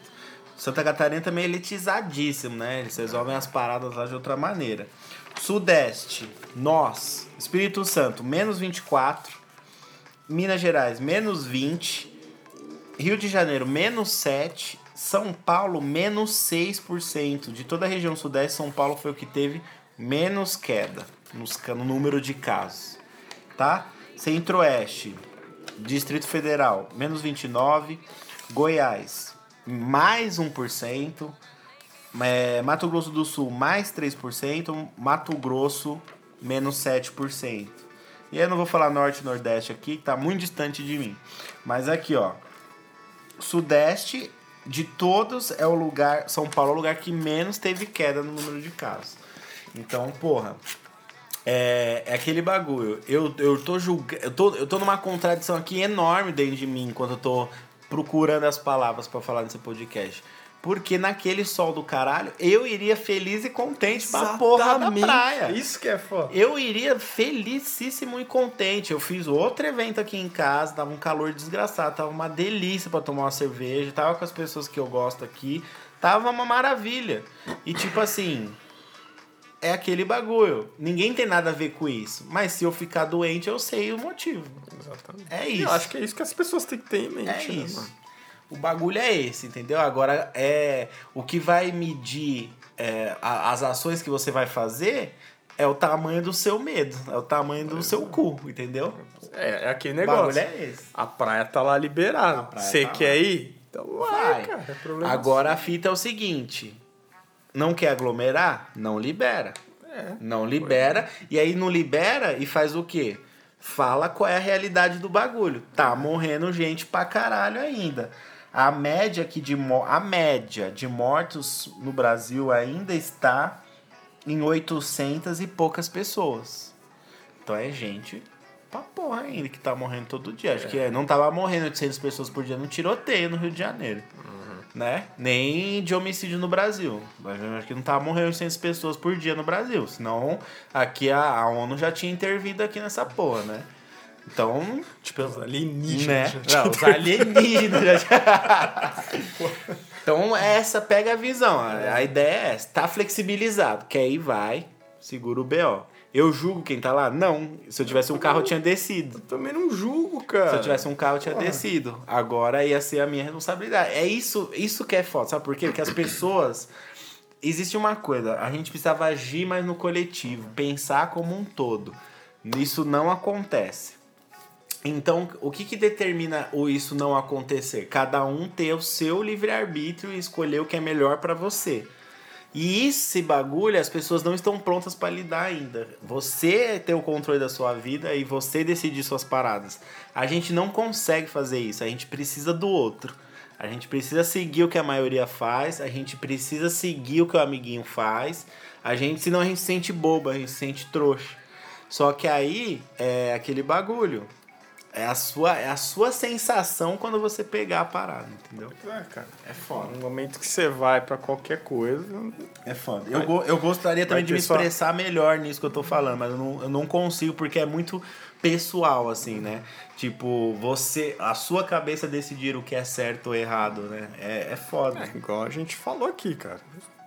Santa Catarina também é elitizadíssimo, né? Eles resolvem as paradas lá de outra maneira. Sudeste, nós, Espírito Santo, menos 24%, Minas Gerais, menos 20%, Rio de Janeiro, menos 7%, São Paulo, menos 6%. De toda a região sudeste, São Paulo foi o que teve menos queda no número de casos. Tá? Centro-Oeste, Distrito Federal, menos 29%, Goiás, mais 1%, é, Mato Grosso do Sul, mais 3%, Mato Grosso, menos 7%. E eu não vou falar Norte e Nordeste aqui, que tá muito distante de mim. Mas aqui, ó, Sudeste, de todos, é o lugar. São Paulo é o lugar que menos teve queda no número de casos. Então, porra. É, é aquele bagulho. Eu, eu tô julgando. Eu tô, eu tô numa contradição aqui enorme dentro de mim enquanto eu tô procurando as palavras pra falar nesse podcast. Porque naquele sol do caralho, eu iria feliz e contente pra porra da Exatamente. praia. Isso que é foda. Eu iria felicíssimo e contente. Eu fiz outro evento aqui em casa, tava um calor desgraçado, tava uma delícia pra tomar uma cerveja, tava com as pessoas que eu gosto aqui, tava uma maravilha. E tipo assim, é aquele bagulho. Ninguém tem nada a ver com isso, mas se eu ficar doente, eu sei o motivo. Exatamente. É isso. Eu acho que é isso que as pessoas têm que ter em mente. É né, isso. mano? O bagulho é esse, entendeu? Agora, é o que vai medir é, a- as ações que você vai fazer é o tamanho do seu medo, é o tamanho do seu cu, entendeu? É, é aquele O negócio. bagulho é esse. A praia tá lá liberada. Você tá quer lá. ir? Então vai, Vai. cara. É Agora a fita é o seguinte: não quer aglomerar? Não libera. É. Não libera. E aí não libera e faz o quê? Fala qual é a realidade do bagulho. Tá morrendo gente pra caralho ainda. A média aqui de a média de mortos no Brasil ainda está em 800 e poucas pessoas. Então é gente pra porra ainda que tá morrendo todo dia. Acho que é, não tava morrendo 800 pessoas por dia no tiroteio no Rio de Janeiro. Né? Nem de homicídio no Brasil. Acho que não tava morrendo 800 pessoas por dia no Brasil. Senão aqui a, a ONU já tinha intervido aqui nessa porra, né? Então, Tipo, os alienígenas. né? Não, os alienígenas. então, essa pega a visão. A, a ideia é essa. Tá flexibilizado. Quer ir, vai. Segura o BO. Eu julgo quem tá lá? Não. Se eu tivesse um carro, eu tinha descido. Também não julgo, cara. Se eu tivesse um carro, eu tinha Porra. descido. Agora ia ser a minha responsabilidade. É isso, isso que é foda. Sabe por quê? Porque as pessoas. Existe uma coisa, a gente precisava agir mais no coletivo, pensar como um todo. Isso não acontece. Então, o que, que determina o isso não acontecer? Cada um ter o seu livre-arbítrio e escolher o que é melhor pra você. E esse bagulho as pessoas não estão prontas pra lidar ainda. Você ter o controle da sua vida e você decidir suas paradas. A gente não consegue fazer isso, a gente precisa do outro. A gente precisa seguir o que a maioria faz, a gente precisa seguir o que o amiguinho faz. A gente, senão a gente se sente bobo, a gente se sente trouxa. Só que aí é aquele bagulho. É a sua, é a sua sensação quando você pegar a parada, entendeu? É, cara. É foda. No momento que você vai pra qualquer coisa, É foda. Eu, go- eu gostaria também de me ter só- expressar melhor nisso que eu tô falando, mas eu não, eu não consigo porque é muito pessoal, assim, né? Tipo, você, a sua cabeça decidir o que é certo ou errado, né? É, é foda. é igual a gente falou aqui, cara.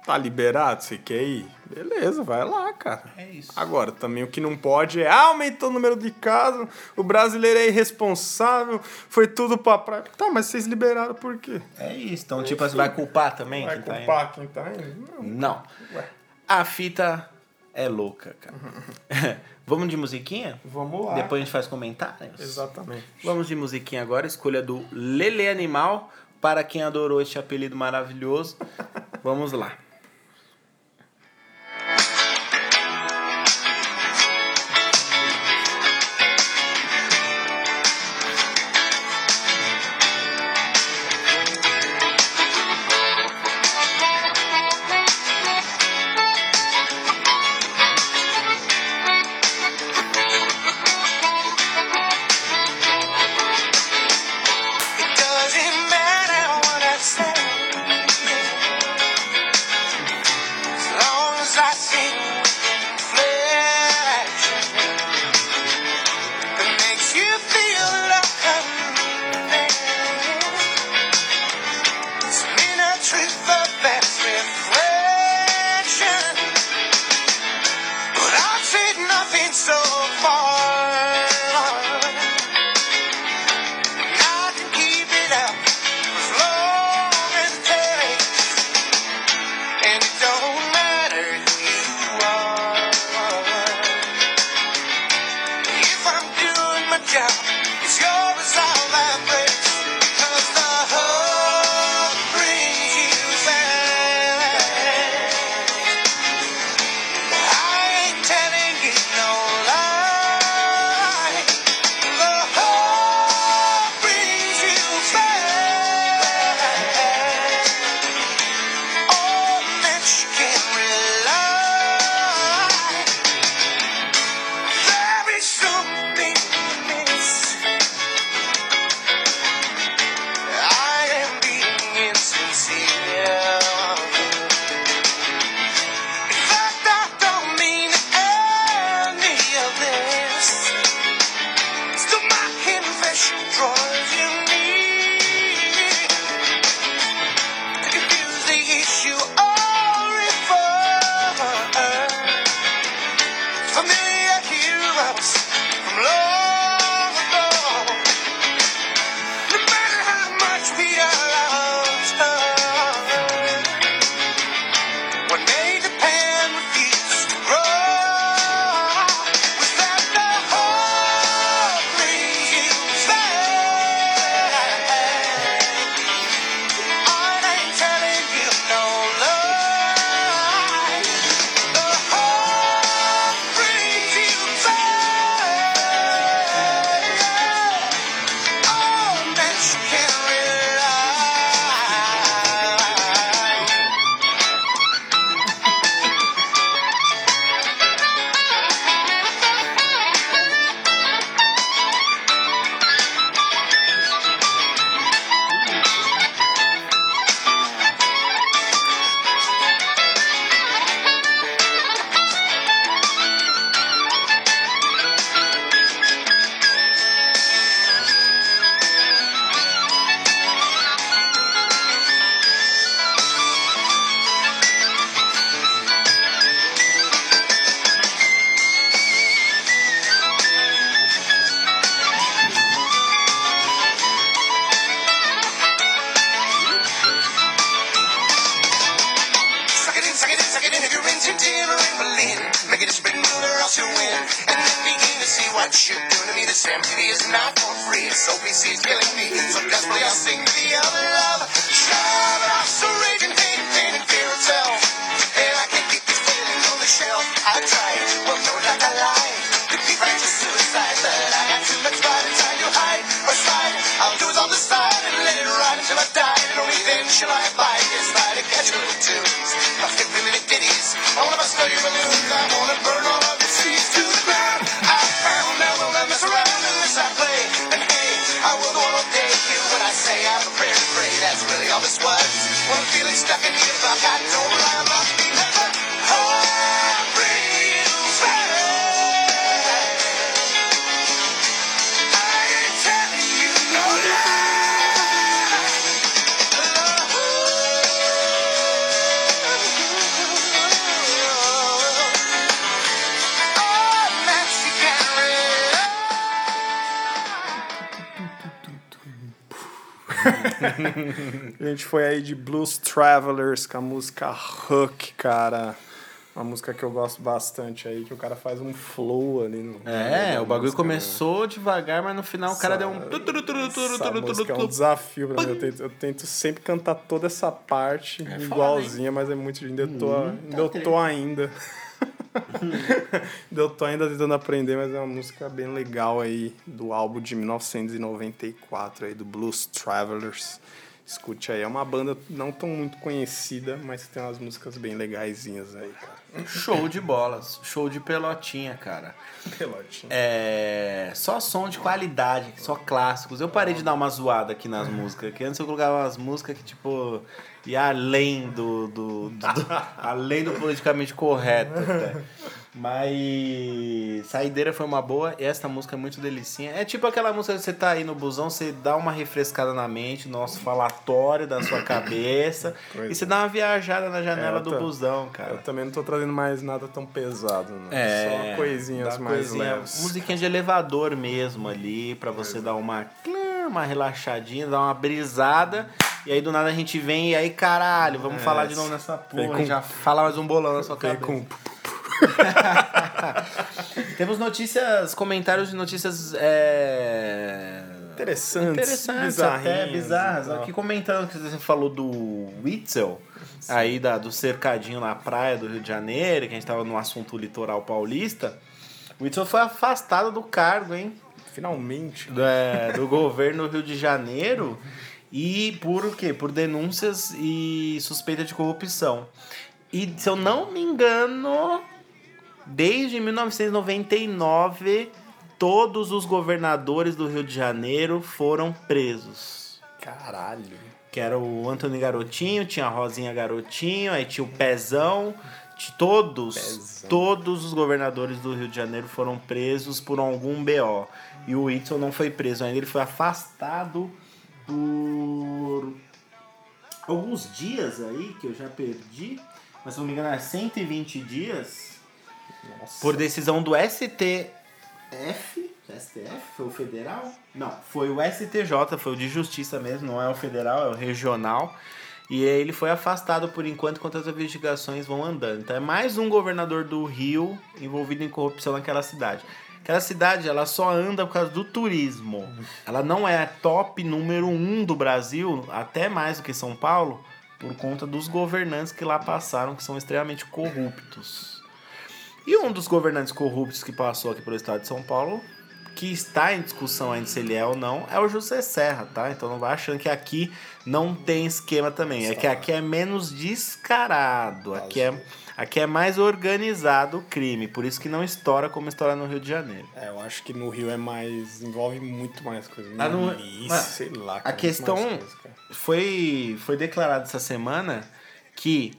Tá liberado, você quer ir? Beleza, vai lá, cara. É isso. Agora, também o que não pode é ah, aumentou o número de casos, o brasileiro é irresponsável, foi tudo pra praia. Tá, mas vocês liberaram por quê? É isso. Então, tipo, você vai culpar também Vai quem tá culpar quem tá indo? indo? Não. Não. A fita é louca, cara. Vamos de musiquinha? Vamos lá. Depois a gente faz comentários? Exatamente. Vamos de musiquinha agora, escolha do Lele Animal, para quem adorou este apelido maravilhoso. Vamos lá. Free. This OPC is killing me. So desperately I'll sing the other love. It off, so raging hate, pain, and fear itself. And I can't keep these feelings on the shelf. I tried, well, no, like I lied. Could be right to suicide, but I got too much pride and time to hide or slide. I'll do it on the side and let it ride until I die. And only then shall I abide. Yes, try to catch little tunes. My 50 minute ditties. I wanna bust all your balloons. I wanna burn all of your seeds I say I'm prepared to pray. That's really all this was. When I'm feeling stuck in fuck, I don't rely A gente foi aí de Blues Travelers com a música Hook, cara. Uma música que eu gosto bastante aí, que o cara faz um flow ali no. É, o bagulho música, né? começou devagar, mas no final o cara deu um. Essa música é um desafio pra mim. Eu tento, eu tento sempre cantar toda essa parte É igualzinha, mas é muito. Ainda eu tô, Hum, ainda eu tá tô ainda. eu tô ainda tentando aprender, mas é uma música bem legal aí do álbum de 1994 aí do Blues Travelers. Escute aí, é uma banda não tão muito conhecida, mas tem umas músicas bem legaisinhas aí, cara. Show de bolas. Show de pelotinha, cara. Pelotinha. É. Só som de qualidade, só clássicos. Eu parei de dar uma zoada aqui nas músicas, que antes eu colocava umas músicas que, tipo, ia além do. do, do- do- além do politicamente correto. até. Mas. Saideira foi uma boa. E essa música é muito delicinha. É tipo aquela música que você tá aí no busão, você dá uma refrescada na mente, no nosso falatório da sua cabeça. E você dá uma viajada na janela É, do tô- busão, cara. Eu também não tô trazendo mais nada tão pesado, né? É, Só coisinhas mais coisinha- leves. Musiquinha de elevador mesmo ali, pra você dar uma, clã, uma relaxadinha, dar uma brisada. E aí do nada a gente vem e aí, caralho, vamos É, falar de novo nessa porra. com- Já fala mais um bolão na sua Vem cabeça. com... Temos notícias, comentários de notícias é... Interessantes, interessantes, até bizarras. Aqui comentando que você falou do Witzel, aí da, do cercadinho na praia do Rio de Janeiro, que a gente tava no assunto litoral paulista. O Witzel foi afastado do cargo, hein? Finalmente. é, do governo do Rio de Janeiro e por o quê? Por denúncias e suspeita de corrupção. E se eu não me engano, desde 1999, todos os governadores do Rio de Janeiro foram presos. Caralho. Que era o Antônio Garotinho, tinha a Rosinha Garotinho, aí tinha o Pezão. Todos, Pezão. todos os governadores do Rio de Janeiro foram presos por algum BO. E o Whitson não foi preso ainda, ele foi afastado por alguns dias aí, que eu já perdi, mas se não me engano é 120 dias, Nossa. por decisão do STF. STF? Foi o federal? Não, foi o STJ, foi o de justiça mesmo, não é o federal, é o regional. E ele foi afastado por enquanto enquanto as investigações vão andando. Então é mais um governador do Rio envolvido em corrupção naquela cidade. Aquela cidade, ela só anda por causa do turismo. Ela não é top número um do Brasil, até mais do que São Paulo, por conta dos governantes que lá passaram, que são extremamente corruptos. E um dos governantes corruptos que passou aqui pelo estado de São Paulo, que está em discussão ainda se ele é ou não, é o José Serra, tá? Então não vai achando que aqui não tem esquema também. É que aqui é menos descarado. Aqui é, aqui é mais organizado o crime. Por isso que não estoura como estoura no Rio de Janeiro. É, eu acho que no Rio é mais. envolve muito mais coisa. Ah, não- Milícia, Mano, sei lá. a cara, muito questão- coisa. Foi, foi declarado essa semana que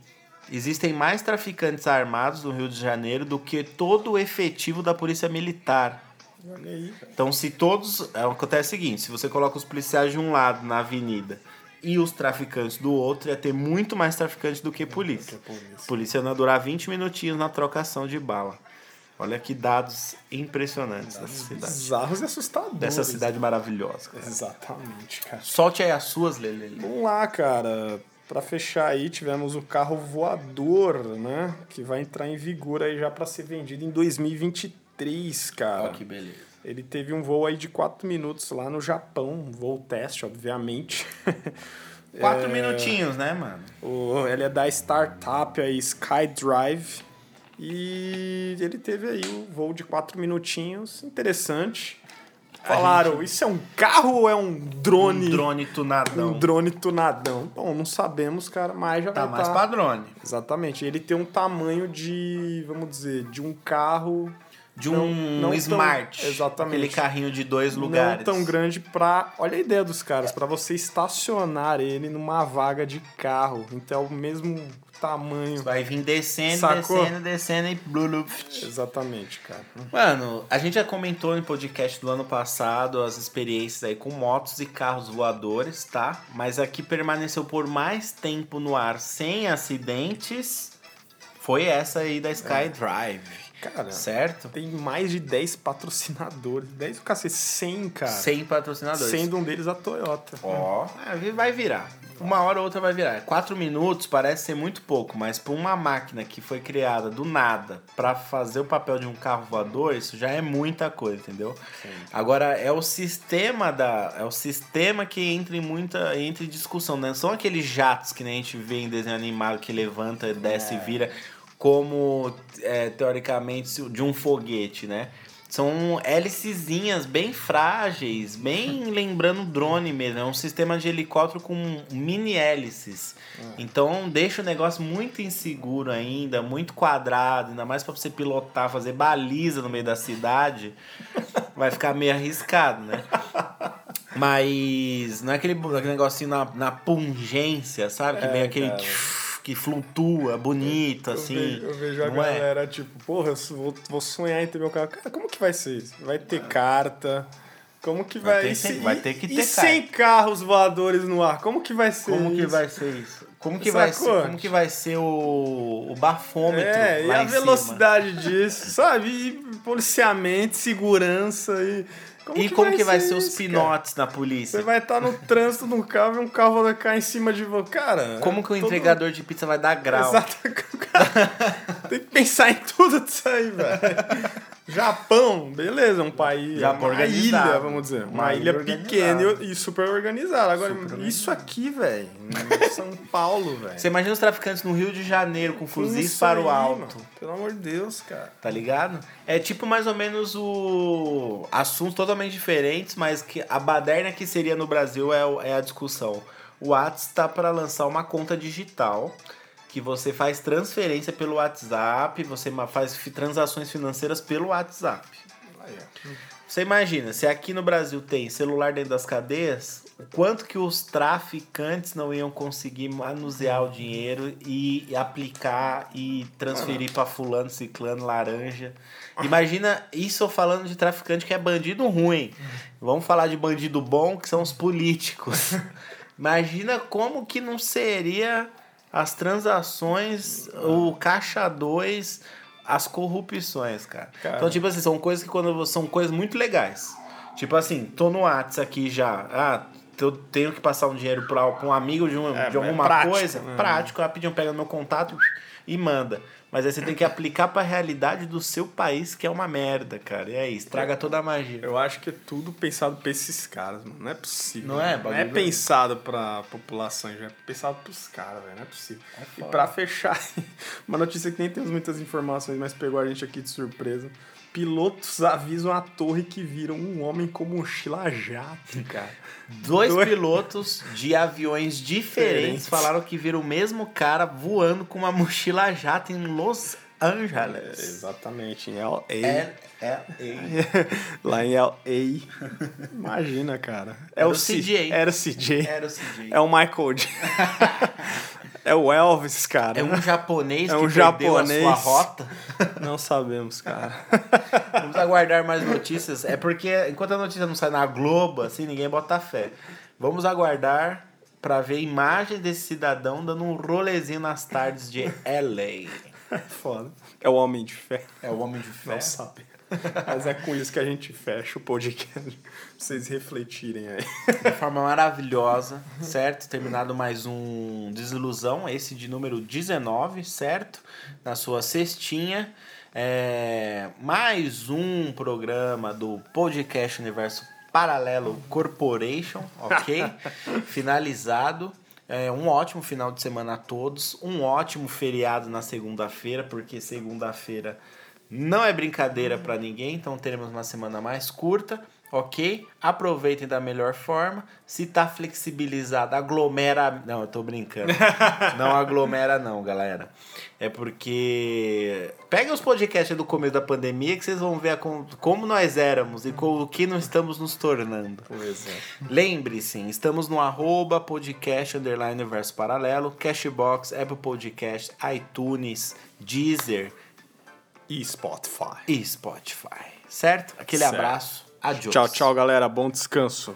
existem mais traficantes armados no Rio de Janeiro do que todo o efetivo da Polícia Militar. Então, se todos. é, Acontece o seguinte: se você coloca os policiais de um lado na avenida e os traficantes do outro, ia ter muito mais traficantes do que polícia. que polícia. A polícia ia durar 20 minutinhos na trocação de bala. Olha que dados impressionantes dessa cidade. Bizarros e assustadores. Dessa cidade maravilhosa. cara. Exatamente, cara. Solte aí as suas, Lele. Vamos lá, cara. Pra fechar aí, tivemos o carro voador, né? Que vai entrar em vigor aí já pra ser vendido em 2023, cara. que beleza. Ele teve um voo aí de 4 minutos lá no Japão, um voo teste, obviamente. Quatro É, minutinhos, né, mano? o- ele é da startup aí SkyDrive. E ele teve aí o voo de 4 minutinhos, interessante. Falaram, isso é um carro ou é um drone? Um drone tunadão. Um drone tunadão. Bom, não sabemos, cara, mas já Tá vai mais tá- pra drone. Exatamente. Ele tem um tamanho de, vamos dizer, de um carro De Não- um não tão- Smart. exatamente. Aquele carrinho de dois lugares. não tão grande pra. Olha a ideia dos caras, pra você estacionar ele numa vaga de carro. Então é o mesmo tamanho. Vai vir descendo, Sacou? descendo, descendo e blu, blu. Exatamente, cara. Mano, a gente já comentou no podcast do ano passado as experiências aí com motos e carros voadores, tá? Mas a que permaneceu por mais tempo no ar sem acidentes foi essa aí da SkyDrive. Cara, Certo? tem mais de 10 patrocinadores. 10 o cacete, 100, cara. Sem patrocinadores. Sendo um deles a Toyota. Ó, é, vai virar. Uma hora ou outra vai virar. Quatro minutos parece ser muito pouco, mas para uma máquina que foi criada do nada para fazer o papel de um carro voador, isso já é muita coisa, entendeu? Agora é o sistema da, é o sistema que entra em muita, entra em discussão, né? São aqueles jatos que nem a gente vê em desenho animado que levanta, desce e vira, como é, teoricamente de um foguete, né? São hélicezinhas bem frágeis, bem lembrando drone mesmo. É um sistema de helicóptero com mini hélices. Então deixa o negócio muito inseguro ainda, muito quadrado, ainda mais para você pilotar, fazer baliza no meio da cidade. Vai ficar meio arriscado, né? Mas não é aquele, aquele negocinho na, na pungência, sabe? Que É, vem aquele cara. Que flutua, bonito, assim. Eu vejo, eu vejo a não é? galera, tipo, porra, eu vou, vou sonhar em ter meu carro. Cara, como que vai ser isso? Vai ter carta? Como que Vai vai... ter que- se- vai ter que E ter sem carros voadores no ar? Como que vai ser Como que isso? vai ser isso? Como que vai ser, como que vai ser o, o bafômetro É, e a em cima? velocidade disso, sabe? E policiamento, segurança e... Como e como que vai ser, isso, os pinotes na Você polícia? vai estar no trânsito de um carro e um carro vai cair em cima de você. Cara. Como que o todo- entregador de pizza vai dar grau? Exato. Tem que pensar em tudo disso aí, velho. Japão, beleza, é um país. Japão uma ilha, vamos dizer. Uma, Uma ilha ilha pequena e, super organizada. Agora, Super isso aqui, velho. São Paulo, velho. Você imagina os traficantes no Rio de Janeiro com fuzis Isso para o alto. mano. Pelo amor de Deus, cara. Tá ligado? É tipo mais ou menos o. Assuntos totalmente diferentes, mas que a baderna que seria no Brasil é, é a discussão. O Whats tá para lançar uma conta digital que você faz transferência pelo WhatsApp, você faz transações financeiras pelo WhatsApp. Você imagina, se aqui no Brasil tem celular dentro das cadeias, o quanto que os traficantes não iam conseguir manusear o dinheiro e aplicar e transferir pra fulano, ciclano, laranja. Imagina isso falando de traficante que é bandido ruim. Vamos falar de bandido bom, que são os políticos. Imagina como que não seria as transações, o caixa 2, as corrupções, cara. Cara. Então, tipo assim, são coisas que quando são coisas muito legais. Tipo assim, tô no Whats aqui já. Ah, eu tenho que passar um dinheiro pra um amigo de, um, É, de é alguma prático, coisa. né? Prático, rapidinho pega meu contato e manda. Mas aí você tem que aplicar pra realidade do seu país, que é uma merda, cara. E aí, estraga toda a magia. Eu acho que é tudo pensado pra esses caras, mano. Não é possível. Não é, Não é pensado pra população, já é pensado pros caras, velho. Não é possível. e pra fechar, uma notícia que nem temos muitas informações, mas pegou a gente aqui de surpresa. Pilotos avisam a torre que viram um homem com mochila jato, cara. Dois, Dois- pilotos de aviões diferentes falaram que viram o mesmo cara voando com uma mochila jato em Los É, Angeles. exatamente, em LA. É, é, é. Lá em LA. Imagina, cara. É Era o CJ. Era o CJ. Era o CJ. É o Michael J. é o Elvis, cara. É um japonês É que um perdeu a japonês. sua rota. Não sabemos, cara. Vamos aguardar mais notícias. É porque enquanto a notícia não sai na Globo, assim, ninguém bota fé. Vamos aguardar pra ver imagens desse cidadão dando um rolezinho nas tardes de LA. É foda. É o homem de fé. É o homem de fé. Não sabe. Mas é com isso que a gente fecha o podcast. Pra vocês refletirem aí. De forma maravilhosa, certo? Terminado mais um Desilusão, esse de número 19, certo? Na sua cestinha. É, mais um programa do Podcast Universo Paralelo Corporation, ok? Finalizado. É, um ótimo final de semana a todos. Um ótimo feriado na segunda-feira, porque segunda-feira não é brincadeira pra ninguém, então teremos uma semana mais curta, ok? Aproveitem da melhor forma. Se tá flexibilizado, aglomera. Não, eu tô brincando. não aglomera, não, galera. É porque. Peguem os podcasts do começo da pandemia que vocês vão ver com- como nós éramos e com o que nós estamos nos tornando. Pois é. Lembre-se, estamos no arroba podcast underline verso paralelo, Cashbox, Apple Podcast, iTunes, Deezer E Spotify. e Spotify. Certo? Aquele Certo. abraço. Adiós. Tchau, tchau, galera. Bom descanso.